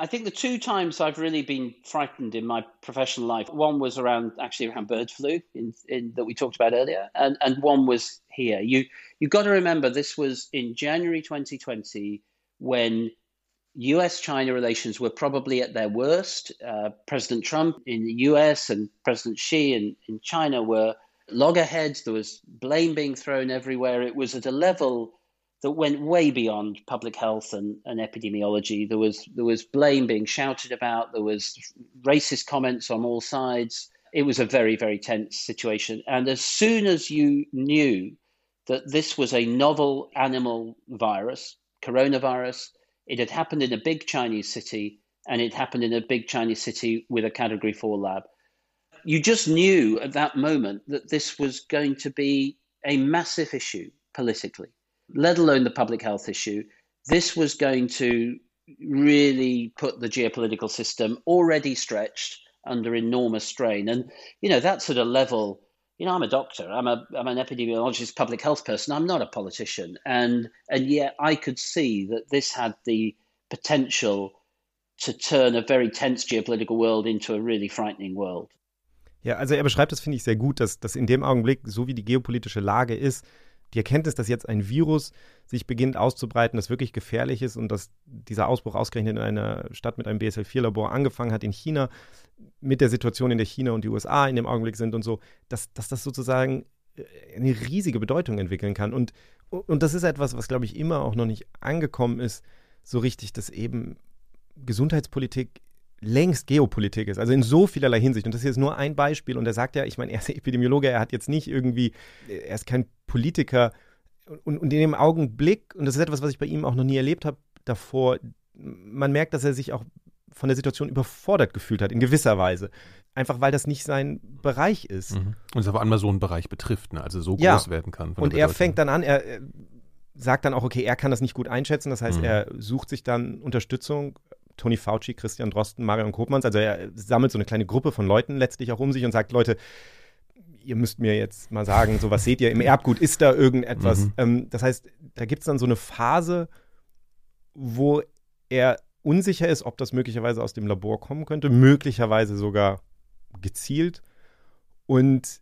I think the two times I've really been frightened in my professional life, one was around actually around bird flu in, in, that we talked about earlier, and, and one was here. You you've got to remember this was in January 2020 when US China relations were probably at their worst. Uh, President Trump in the US and President Xi in, in China were loggerheads. There was blame being thrown everywhere. It was at a level that went way beyond public health and, and epidemiology. There was there was blame being shouted about. There was racist comments on all sides. It was a very very tense situation. And as soon as you knew that this was a novel animal virus, coronavirus, it had happened in a big Chinese city, and it happened in a big Chinese city with a Category Four lab. You just knew at that moment that this was going to be a massive issue politically let alone the public health issue, this was going to really put the geopolitical system already stretched under enormous strain. And, you know, that's at a level, you know, I'm a doctor, I'm, a, I'm an epidemiologist, public health person, I'm not a politician. And, and yet I could see that this had the potential to turn a very tense geopolitical world into a really frightening world. Ja, also er beschreibt das, finde ich, sehr gut, dass, dass in dem Augenblick, so wie die geopolitische Lage ist, die Erkenntnis, dass jetzt ein Virus sich beginnt auszubreiten, das wirklich gefährlich ist und dass dieser Ausbruch ausgerechnet in einer Stadt mit einem BSL-4-Labor angefangen hat in China, mit der Situation, in der China und die USA in dem Augenblick sind und so, dass, dass das sozusagen äh, eine riesige Bedeutung entwickeln kann. Und, und das ist etwas, was, glaube ich, immer auch noch nicht angekommen ist, so richtig, dass eben Gesundheitspolitik längst Geopolitik ist, also in so vielerlei Hinsicht. Und das hier ist nur ein Beispiel. Und er sagt ja, ich meine, er ist Epidemiologe, er hat jetzt nicht irgendwie, er ist kein Politiker. Und, und in dem Augenblick, und das ist etwas, was ich bei ihm auch noch nie erlebt habe davor, man merkt, dass er sich auch von der Situation überfordert gefühlt hat, in gewisser Weise. Einfach weil das nicht sein Bereich ist. Mhm. Und es auf einmal so einen Bereich betrifft, ne? also so ja. groß werden kann. Und er fängt dann an, er, sagt dann auch, okay, er kann das nicht gut einschätzen. Das heißt, mhm. er sucht sich dann Unterstützung Tony Fauci, Christian Drosten, Marion Kopmanns. Also er sammelt so eine kleine Gruppe von Leuten letztlich auch um sich und sagt, Leute, ihr müsst mir jetzt mal sagen, so was seht ihr im Erbgut, ist da irgendetwas? Mhm. Ähm, das heißt, da gibt es dann so eine Phase, wo er unsicher ist, ob das möglicherweise aus dem Labor kommen könnte, möglicherweise sogar gezielt. Und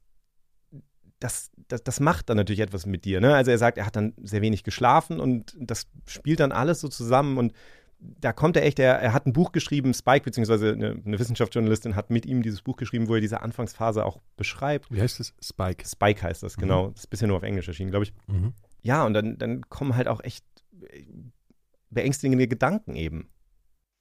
das, das, das macht dann natürlich etwas mit dir. Ne? Also er sagt, er hat dann sehr wenig geschlafen und das spielt dann alles so zusammen und da kommt er echt, er, er hat ein Buch geschrieben, Spike, beziehungsweise eine, eine, Wissenschaftsjournalistin hat mit ihm dieses Buch geschrieben, wo er diese Anfangsphase auch beschreibt. Wie heißt es? Spike. Spike heißt das, genau. Mhm. Das ist bisher nur auf Englisch erschienen, glaube ich. Mhm. Ja, und dann, dann kommen halt auch echt äh, beängstigende Gedanken eben.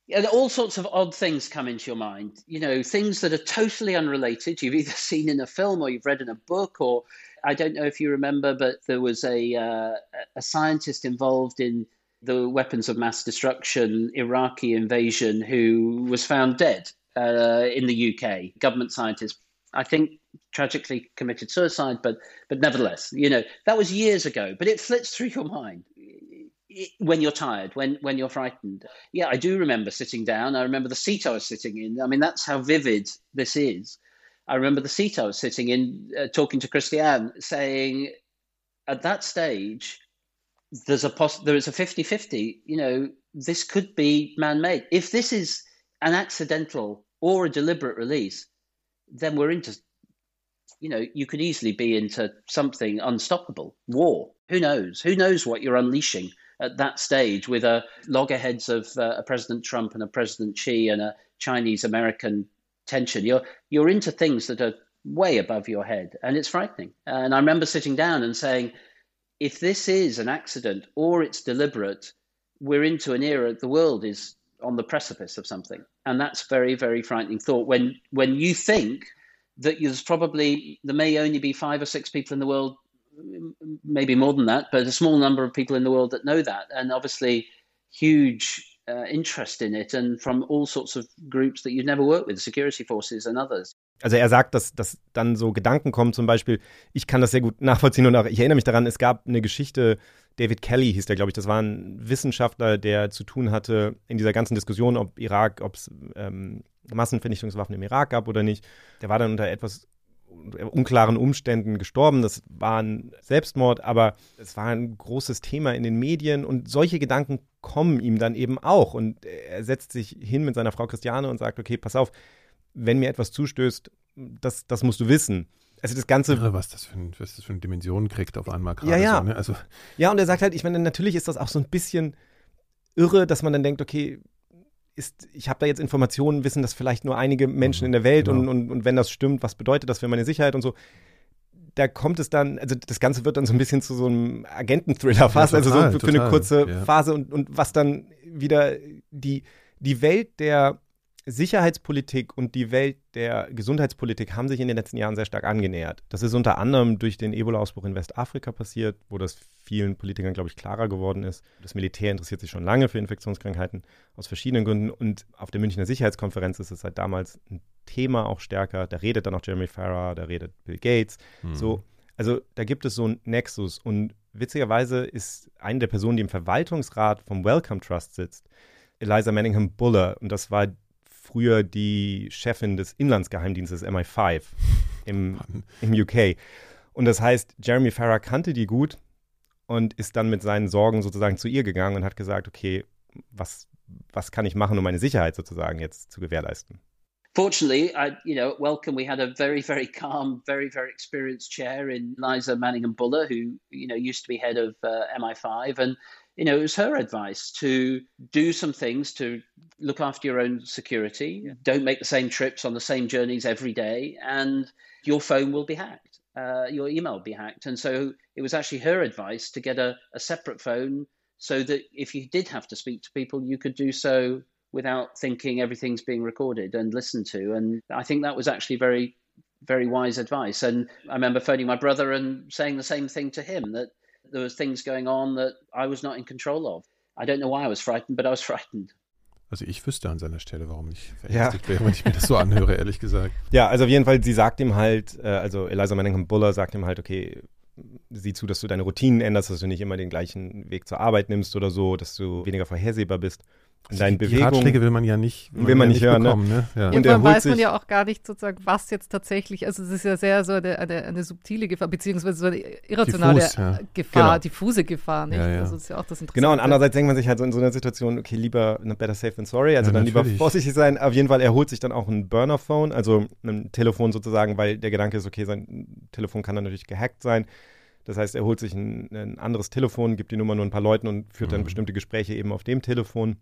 Yeah, all sorts of odd things come into your mind. You know, things that are totally unrelated. You've either seen in a film or you've read in a book, or I don't know if you remember, but there was a uh, a scientist involved in the weapons of mass destruction Iraqi invasion who was found dead uh, in the UK. Government scientist, I think, tragically committed suicide, but but nevertheless, you know that was years ago. But it flits through your mind when you're tired, when when you're frightened. Yeah, I do remember sitting down. I remember the seat I was sitting in. I mean, that's how vivid this is. I remember the seat I was sitting in, uh, talking to Christiane, saying, at that stage, there's a poss- there is a 50-50 you know this could be man-made. If this is an accidental or a deliberate release then we're into you know you could easily be into something unstoppable. War. Who knows? Who knows what you're unleashing at that stage with a loggerheads of uh, a president trump and a president xi and a chinese american tension. You're you're into things that are way above your head and it's frightening. And i remember sitting down and saying if this is an accident or it's deliberate, we're into an era the world is on the precipice of something, and that's very very frightening thought. When when you think that there's probably there may only be five or six people in the world, maybe more than that, but a small number of people in the world that know that, and obviously huge uh, interest in it, and from all sorts of groups that you've never worked with, security forces and others. also er sagt, dass, dass dann so Gedanken kommen, zum Beispiel, ich kann das sehr gut nachvollziehen und auch, ich erinnere mich daran, es gab eine Geschichte, David Kelly hieß der, glaube ich, das war ein Wissenschaftler, der zu tun hatte in dieser ganzen Diskussion, ob Irak, ob es ähm, Massenvernichtungswaffen im Irak gab oder nicht. Der war dann unter etwas unklaren Umständen gestorben. Das war ein Selbstmord, aber es war ein großes Thema in den Medien und solche Gedanken kommen ihm dann eben auch. Und er setzt sich hin mit seiner Frau Christiane und sagt, okay, pass auf, wenn mir etwas zustößt, das, das musst du wissen. Also das Ganze. Irre, was das für, ein, was das für eine Dimension kriegt auf einmal gerade. Ja, ja. So, ne? also, Ja, und er sagt halt, ich meine, natürlich ist das auch so ein bisschen irre, dass man dann denkt, okay, ist, ich habe da jetzt Informationen, wissen das vielleicht nur einige Menschen in der Welt genau. und, und, und wenn das stimmt, was bedeutet das für meine Sicherheit und so. Da kommt es dann, also das Ganze wird dann so ein bisschen zu so einem Agenten-Thriller fast, also total, so für, für eine total, kurze ja. Phase und, und was dann wieder die, die Welt der Sicherheitspolitik und die Welt der Gesundheitspolitik haben sich in den letzten Jahren sehr stark angenähert. Das ist unter anderem durch den Ebola-Ausbruch in Westafrika passiert, wo das vielen Politikern, glaube ich, klarer geworden ist. Das Militär interessiert sich schon lange für Infektionskrankheiten aus verschiedenen Gründen und auf der Münchner Sicherheitskonferenz ist es seit damals ein Thema auch stärker. Da redet dann auch Jeremy Farrar, da redet Bill Gates. hm. So, also da gibt es so einen Nexus und witzigerweise ist eine der Personen, die im Verwaltungsrat vom Wellcome Trust sitzt, Eliza Manningham Buller und das war früher die Chefin des Inlandsgeheimdienstes MI5 im, im UK. Und das heißt, Jeremy Farrar kannte die gut und ist dann mit seinen Sorgen sozusagen zu ihr gegangen und hat gesagt, okay, was, was kann ich machen, um meine Sicherheit sozusagen jetzt zu gewährleisten? Fortunately, I, you know, at Welcome we had a very, very calm, very, very experienced chair in Liza Manningham Buller, who you know used to be head of uh, MI5, and you know it was her advice to do some things to look after your own security. Don't make the same trips on the same journeys every day, and your phone will be hacked. Uh, your email will be hacked, and so it was actually her advice to get a, a separate phone so that if you did have to speak to people, you could do so without thinking everything's being recorded and listened to. And I think that was actually very, very wise advice. And I remember phoning my brother and saying the same thing to him that there was things going on that I was not in control of. I don't know why I was frightened, but I was frightened. also ich wüsste an seiner Stelle, warum ich Ja. verängstigt wäre, wenn ich mir das so anhöre, ehrlich gesagt. Ja, also auf jeden Fall, sie sagt ihm halt, äh, also Eliza Manningham Buller sagt ihm halt, okay, sieh zu, dass du deine Routinen änderst, dass du nicht immer den gleichen Weg zur Arbeit nimmst oder so, dass du weniger vorhersehbar bist. Deinen die Ratschläge Bewegungen. will man ja nicht, Will man ja nicht hören, ne? bekommen, ne? Ja. Und holt weiß man ja auch gar nicht sozusagen, was jetzt tatsächlich, also es ist ja sehr so eine, eine, eine subtile Gefahr, beziehungsweise so eine irrationale Diffus, ja. Gefahr, Genau. diffuse Gefahr, nicht? Ja, ja. Also das ist ja auch das Interessante. Genau, und andererseits denkt man sich halt so in so einer Situation, okay, lieber ne, better safe than sorry, also Ja, dann lieber natürlich. vorsichtig sein. Auf jeden Fall, er holt sich dann auch ein Burner-Phone, also ein Telefon sozusagen, weil der Gedanke ist, okay, sein Telefon kann dann natürlich gehackt sein. Das heißt, er holt sich ein, ein anderes Telefon, gibt die Nummer nur ein paar Leuten und führt dann Mhm. bestimmte Gespräche eben auf dem Telefon.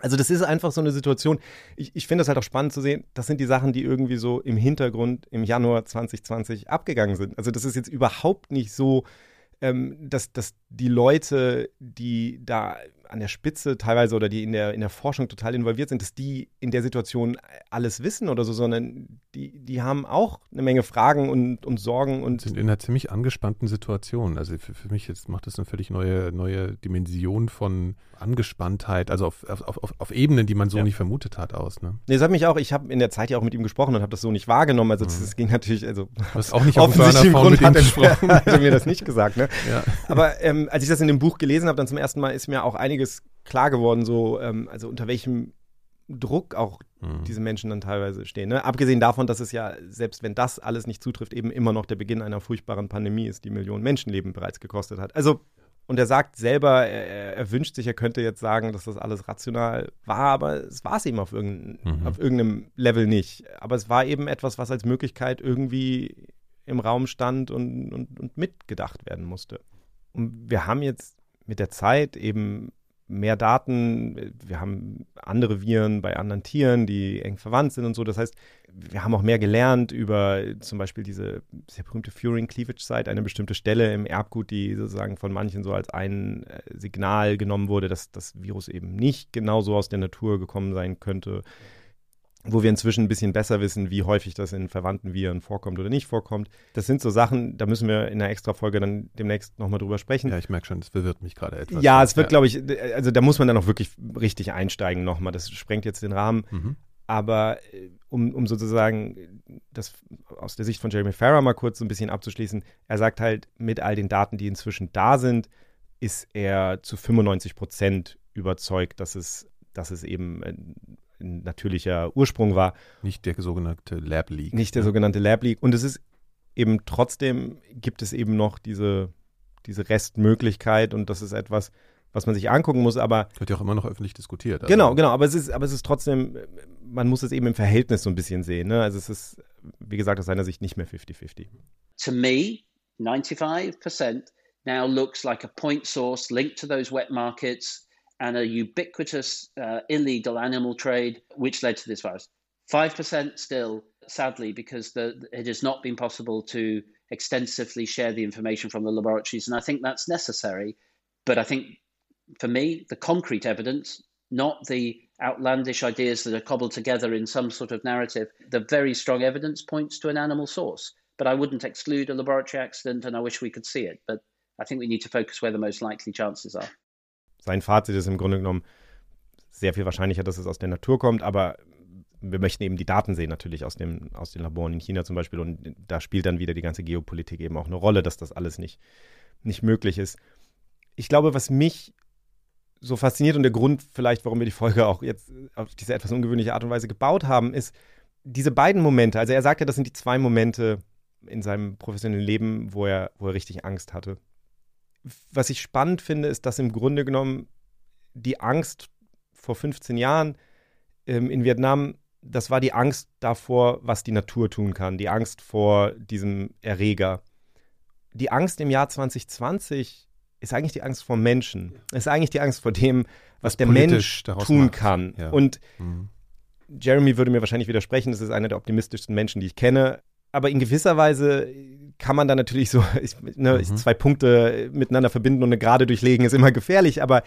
Also das ist einfach so eine Situation. Ich, ich finde das halt auch spannend zu sehen. Das sind die Sachen, die irgendwie so im Hintergrund im Januar 2020 abgegangen sind. Also das ist jetzt überhaupt nicht so, ähm, dass, dass die Leute, die da an der Spitze teilweise oder die in der, in der Forschung total involviert sind, dass die in der Situation alles wissen oder so, sondern die, die haben auch eine Menge Fragen und, und Sorgen und sind in einer ziemlich angespannten Situation. Also für, für mich jetzt macht das eine völlig neue, neue Dimension von Angespanntheit, also auf, auf, auf, auf Ebenen, die man so Ja. nicht vermutet hat, aus. Ne? Nee, das hat mich auch, ich habe in der Zeit ja auch mit ihm gesprochen und habe das so nicht wahrgenommen. Also das, das ging natürlich, also Du hast auch nicht auf offensichtlichen Grund hat er, gesprochen. hat er mir das nicht gesagt. Ne? Ja. Aber ähm, als ich das in dem Buch gelesen habe, dann zum ersten Mal ist mir auch einiges klar geworden, so ähm, also unter welchem Druck auch Mhm. diese Menschen dann teilweise stehen. Ne? Abgesehen davon, dass es ja, selbst wenn das alles nicht zutrifft, eben immer noch der Beginn einer furchtbaren Pandemie ist, die Millionen Menschenleben bereits gekostet hat. Also, und er sagt selber, er, er wünscht sich, er könnte jetzt sagen, dass das alles rational war, aber es war es eben auf, irgendein, Mhm. auf irgendeinem Level nicht. Aber es war eben etwas, was als Möglichkeit irgendwie im Raum stand und, und, und mitgedacht werden musste. Und wir haben jetzt mit der Zeit eben mehr Daten, wir haben andere Viren bei anderen Tieren, die eng verwandt sind und so. Das heißt, wir haben auch mehr gelernt über zum Beispiel diese sehr berühmte Furin Cleavage Site, eine bestimmte Stelle im Erbgut, die sozusagen von manchen so als ein äh, Signal genommen wurde, dass das Virus eben nicht genauso aus der Natur gekommen sein könnte wo wir inzwischen ein bisschen besser wissen, wie häufig das in verwandten Viren vorkommt oder nicht vorkommt. Das sind so Sachen, da müssen wir in einer extra Folge dann demnächst nochmal drüber sprechen. Ja, ich merke schon, das verwirrt mich gerade etwas. Ja, es wird, glaube ich, also da muss man dann auch wirklich richtig einsteigen nochmal. Das sprengt jetzt den Rahmen. Mhm. Aber äh, um, um sozusagen das aus der Sicht von Jeremy Farrar mal kurz so ein bisschen abzuschließen, er sagt halt, mit all den Daten, die inzwischen da sind, ist er zu 95 Prozent überzeugt, dass es, dass es eben ein natürlicher Ursprung war. Nicht der sogenannte Lab Leak. Nicht der ja. sogenannte Lab Leak. Und es ist eben trotzdem, gibt es eben noch diese, diese Restmöglichkeit und das ist etwas, was man sich angucken muss, aber. Wird ja auch immer noch öffentlich diskutiert. Also. Genau, genau, aber es ist, aber es ist trotzdem, man muss es eben im Verhältnis so ein bisschen sehen. Ne? Also es ist, wie gesagt, aus seiner Sicht nicht mehr 50-50. To me, 95% now looks like a point source linked to those wet markets and a ubiquitous uh, illegal animal trade, which led to this virus. 5% still, sadly, because the, it has not been possible to extensively share the information from the laboratories. And I think that's necessary. But I think for me, the concrete evidence, not the outlandish ideas that are cobbled together in some sort of narrative, the very strong evidence points to an animal source. But I wouldn't exclude a laboratory accident, and I wish we could see it. But I think we need to focus where the most likely chances are. Sein Fazit ist im Grunde genommen sehr viel wahrscheinlicher, dass es aus der Natur kommt, aber wir möchten eben die Daten sehen, natürlich aus, dem, aus den Laboren in China zum Beispiel. Und da spielt dann wieder die ganze Geopolitik eben auch eine Rolle, dass das alles nicht, nicht möglich ist. Ich glaube, was mich so fasziniert und der Grund vielleicht, warum wir die Folge auch jetzt auf diese etwas ungewöhnliche Art und Weise gebaut haben, ist diese beiden Momente. Also er sagt ja, das sind die zwei Momente in seinem professionellen Leben, wo er, wo er richtig Angst hatte. Was ich spannend finde, ist, dass im Grunde genommen die Angst vor 15 Jahren ähm, in Vietnam, das war die Angst davor, was die Natur tun kann, die Angst vor diesem Erreger. Die Angst im Jahr 2020 ist eigentlich die Angst vor Menschen. Ist eigentlich die Angst vor dem, was, was der Mensch tun macht. kann. Ja. Und mhm. Jeremy würde mir wahrscheinlich widersprechen, das ist einer der optimistischsten Menschen, die ich kenne. Aber in gewisser Weise kann man da natürlich so ich, ne, mhm. zwei Punkte miteinander verbinden und eine Gerade durchlegen ist immer gefährlich. Aber,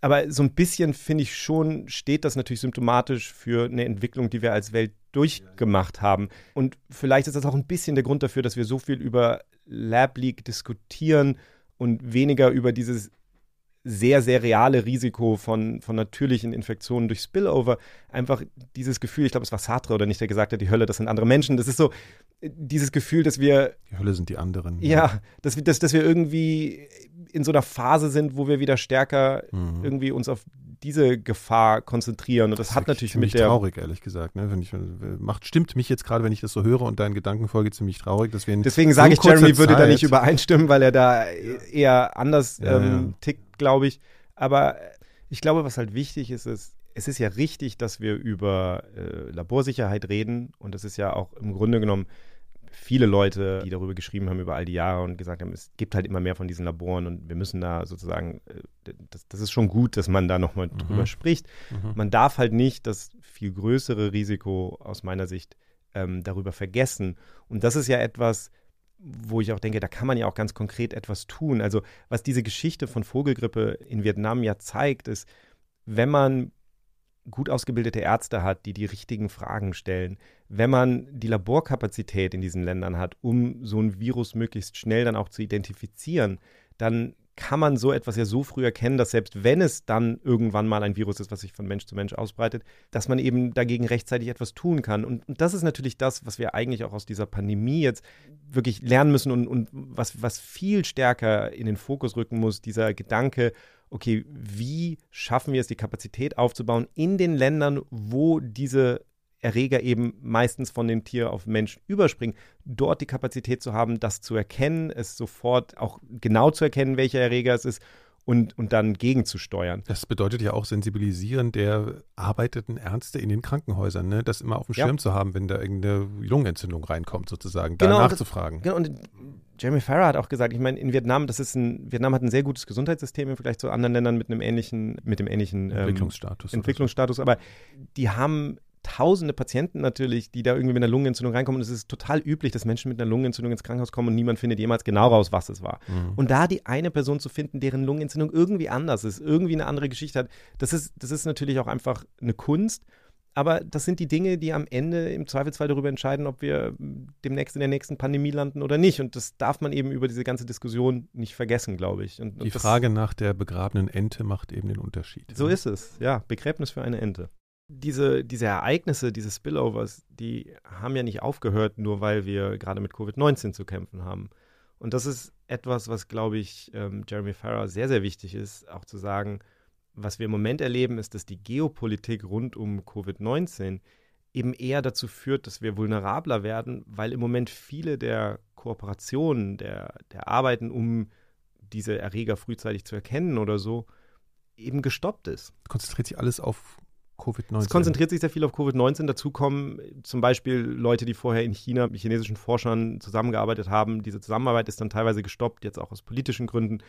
aber so ein bisschen finde ich schon, steht das natürlich symptomatisch für eine Entwicklung, die wir als Welt durchgemacht haben. Und vielleicht ist das auch ein bisschen der Grund dafür, dass wir so viel über Lab Leak diskutieren und weniger über dieses sehr, sehr reale Risiko von, von natürlichen Infektionen durch Spillover. Einfach dieses Gefühl, ich glaube, es war Sartre oder nicht, der gesagt hat, die Hölle, das sind andere Menschen. Das ist so dieses Gefühl, dass wir. Die Hölle sind die anderen. Ja, dass, dass, dass wir irgendwie in so einer Phase sind, wo wir wieder stärker mhm. irgendwie uns auf diese Gefahr konzentrieren. Und das, das hat natürlich mit der. traurig, ehrlich gesagt. Ne? Wenn ich, macht, stimmt mich jetzt gerade, wenn ich das so höre und deinen Gedanken folge, ziemlich traurig, dass wir Deswegen sage ich, Jeremy würde da nicht übereinstimmen, weil er da eher anders ja, ähm, tickt, glaube ich. Aber ich glaube, was halt wichtig ist, ist, es ist ja richtig, dass wir über äh, Laborsicherheit reden. Und das ist ja auch im Grunde genommen viele Leute, die darüber geschrieben haben über all die Jahre und gesagt haben, es gibt halt immer mehr von diesen Laboren und wir müssen da sozusagen, äh, das, das ist schon gut, dass man da nochmal mhm. drüber spricht. Mhm. Man darf halt nicht das viel größere Risiko aus meiner Sicht ähm, darüber vergessen. Und das ist ja etwas, wo ich auch denke, da kann man ja auch ganz konkret etwas tun. Also was diese Geschichte von Vogelgrippe in Vietnam ja zeigt, ist, wenn man gut ausgebildete Ärzte hat, die die richtigen Fragen stellen, wenn man die Laborkapazität in diesen Ländern hat, um so ein Virus möglichst schnell dann auch zu identifizieren, dann kann man so etwas ja so früh erkennen, dass selbst wenn es dann irgendwann mal ein Virus ist, was sich von Mensch zu Mensch ausbreitet, dass man eben dagegen rechtzeitig etwas tun kann. Und, und das ist natürlich das, was wir eigentlich auch aus dieser Pandemie jetzt wirklich lernen müssen und, und was, was viel stärker in den Fokus rücken muss, dieser Gedanke, okay, wie schaffen wir es, die Kapazität aufzubauen in den Ländern, wo diese Erreger eben meistens von dem Tier auf Mensch überspringen, dort die Kapazität zu haben, das zu erkennen, es sofort auch genau zu erkennen, welcher Erreger es ist und, und dann gegenzusteuern. Das bedeutet ja auch Sensibilisieren der arbeitenden Ärzte in den Krankenhäusern, ne? das immer auf dem Schirm ja. zu haben, wenn da irgendeine Lungenentzündung reinkommt, sozusagen, da genau, nachzufragen. Das, genau, und Jeremy Farrar hat auch gesagt, ich meine, in Vietnam, das ist ein, Vietnam hat ein sehr gutes Gesundheitssystem im Vergleich zu anderen Ländern mit einem ähnlichen, mit dem ähnlichen ähm, Entwicklungsstatus. Entwicklungsstatus, aber die haben tausende Patienten natürlich, die da irgendwie mit einer Lungenentzündung reinkommen. Und es ist total üblich, dass Menschen mit einer Lungenentzündung ins Krankenhaus kommen und niemand findet jemals genau raus, was es war. Mhm. Und da die eine Person zu finden, deren Lungenentzündung irgendwie anders ist, irgendwie eine andere Geschichte hat, das ist, das ist natürlich auch einfach eine Kunst. Aber das sind die Dinge, die am Ende im Zweifelsfall darüber entscheiden, ob wir demnächst in der nächsten Pandemie landen oder nicht. Und das darf man eben über diese ganze Diskussion nicht vergessen, glaube ich. Und, die Frage nach der begrabenen Ente macht eben den Unterschied. So ist es, ja. Begräbnis für eine Ente diese, diese Ereignisse, diese Spillovers, die haben ja nicht aufgehört, nur weil wir gerade mit Covid-19 zu kämpfen haben. Und das ist etwas, was, glaube ich, ähm, Jeremy Farrar sehr, sehr wichtig ist, auch zu sagen, was wir im Moment erleben, ist, dass die Geopolitik rund um Covid-19 eben eher dazu führt, dass wir vulnerabler werden, weil im Moment viele der Kooperationen, der, der Arbeiten, um diese Erreger frühzeitig zu erkennen oder so, eben gestoppt ist. Konzentriert sich alles auf Covid-19. Es konzentriert sich sehr viel auf Covid-19. Dazu kommen zum Beispiel Leute, die vorher in China mit chinesischen Forschern zusammengearbeitet haben. Diese Zusammenarbeit ist dann teilweise gestoppt, jetzt auch aus politischen Gründen.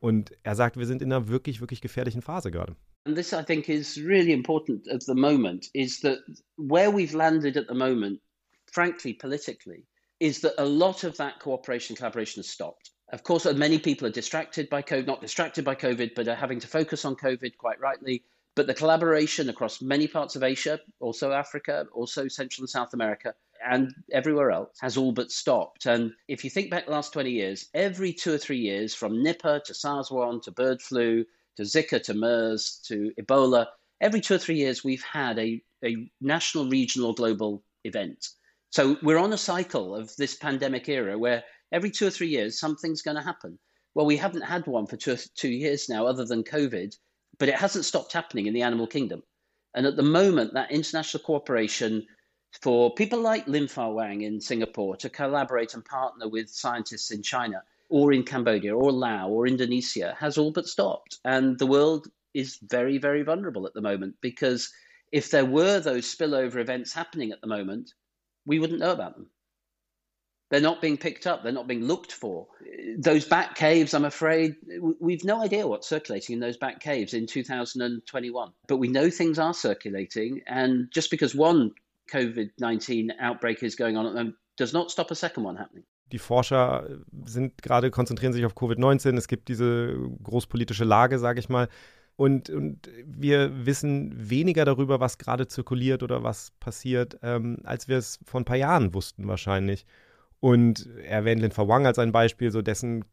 Und er sagt, wir sind in einer wirklich, wirklich gefährlichen Phase gerade. And this, I think, is really important at the moment is that where we've landed at the moment, frankly, politically, is that a lot of that cooperation collaboration has stopped. Of course, many people are distracted by COVID, not distracted by COVID, but are having to focus on COVID quite rightly. But the collaboration across many parts of Asia, also Africa, also Central and South America, and everywhere else has all but stopped. And if you think back the last 20 years, every two or three years, from Nipah to SARS-1 to bird flu to Zika to MERS to Ebola, every two or three years we've had a, a national, regional, global event. So we're on a cycle of this pandemic era where every two or three years something's going to happen. Well, we haven't had one for two, two years now, other than COVID, but it hasn't stopped happening in the animal kingdom. And at the moment, that international cooperation for people like Lim Fa Wang in Singapore to collaborate and partner with scientists in China or in Cambodia or Laos or Indonesia has all but stopped. And the world is very, very vulnerable at the moment because if there were those spillover events happening at the moment, we wouldn't know about them. They're not being picked up. They're not being looked for. Those back caves, I'm afraid, we've no idea what's circulating in those back caves in 2021. But we know things are circulating. And just because one COVID 19 outbreak is going on does not stop a second one happening. Die Forscher sind gerade, konzentrieren sich auf Covid-19. Es gibt diese großpolitische Lage, sage ich mal. Und, und, wir wissen weniger darüber, was gerade zirkuliert oder was passiert, ähm, als wir es vor ein paar Jahren wussten wahrscheinlich. Und er erwähnt Lin Wang als ein Beispiel, so dessen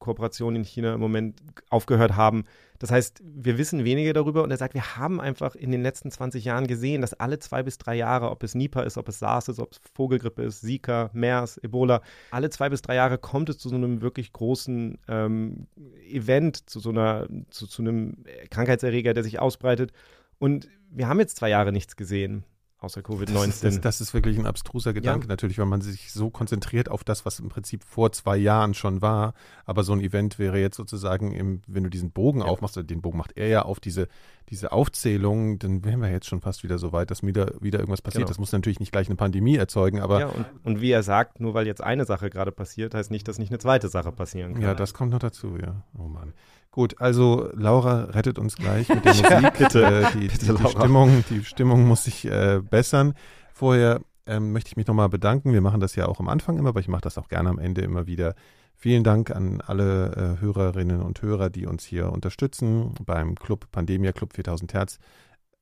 Kooperationen in China im Moment aufgehört haben. Das heißt, wir wissen weniger darüber und er sagt, wir haben einfach in den letzten 20 Jahren gesehen, dass alle zwei bis drei Jahre, ob es Nipah ist, ob es SARS ist, ob es Vogelgrippe ist, Zika, MERS, Ebola, alle zwei bis drei Jahre kommt es zu so einem wirklich großen ähm, Event, zu so einer, zu, zu einem Krankheitserreger, der sich ausbreitet. Und wir haben jetzt zwei Jahre nichts gesehen außer Covid-19. Das, das, das, ist wirklich ein abstruser Gedanke, ja. natürlich, weil man sich so konzentriert auf das, was im Prinzip vor zwei Jahren schon war. Aber so ein Event wäre jetzt sozusagen, im, wenn du diesen Bogen ja. aufmachst, den Bogen macht er ja auf diese, diese Aufzählung, dann wären wir jetzt schon fast wieder so weit, dass wieder, wieder irgendwas passiert. Genau. Das muss natürlich nicht gleich eine Pandemie erzeugen, aber. Ja, und, und, wie er sagt, nur weil jetzt eine Sache gerade passiert, heißt nicht, dass nicht eine zweite Sache passieren kann. Ja, das kommt noch dazu, ja. Oh Mann. Gut, also Laura rettet uns gleich mit der Musik. bitte, äh, die, bitte, die, die, Stimmung, die Stimmung muss sich äh, bessern. Vorher ähm, möchte ich mich nochmal bedanken. Wir machen das ja auch am Anfang immer, aber ich mache das auch gerne am Ende immer wieder. Vielen Dank an alle äh, Hörerinnen und Hörer, die uns hier unterstützen beim Club Pandemia Club 4000 Hertz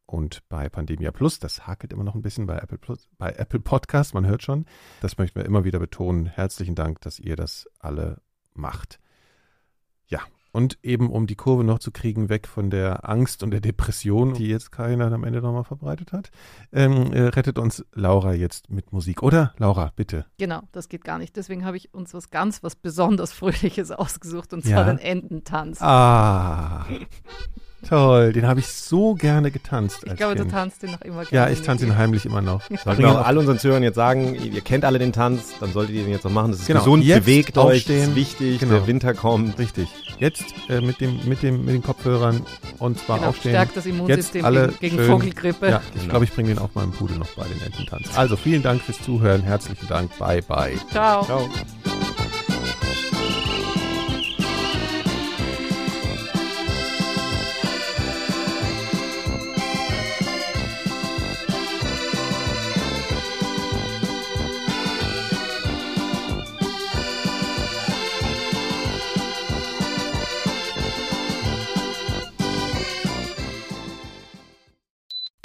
und bei Pandemia Plus. Das hakelt immer noch ein bisschen bei Apple, Plus, bei Apple Podcast, man hört schon. Das möchten wir immer wieder betonen. Herzlichen Dank, dass ihr das alle macht. Und eben um die Kurve noch zu kriegen, weg von der Angst und der Depression, die jetzt keiner am Ende nochmal verbreitet hat, ähm, äh, rettet uns Laura jetzt mit Musik. Oder, Laura, bitte? Genau, das geht gar nicht. Deswegen habe ich uns was ganz, was besonders Fröhliches ausgesucht, und zwar ja. den Ententanz. Ah. Toll, den habe ich so gerne getanzt. Ich glaube, kind. du tanzt den noch immer gerne. Ja, ich tanze ihn heimlich immer noch. Sollten wir all unseren Zuhörern jetzt sagen, ihr kennt alle den Tanz, dann solltet ihr den jetzt noch machen. Das ist genau. gesund, jetzt bewegt euch, das ist wichtig, genau. der Winter kommt. Richtig. Jetzt äh, mit, dem, mit, dem, mit den Kopfhörern und zwar genau, aufstehen. Stärkt das Immunsystem jetzt alle gegen, gegen Vogelgrippe. Ja, ich genau. glaube, ich bringe den auch meinem Pudel noch bei den Ententanz. Also vielen Dank fürs Zuhören, herzlichen Dank, bye bye. Ciao. Ciao.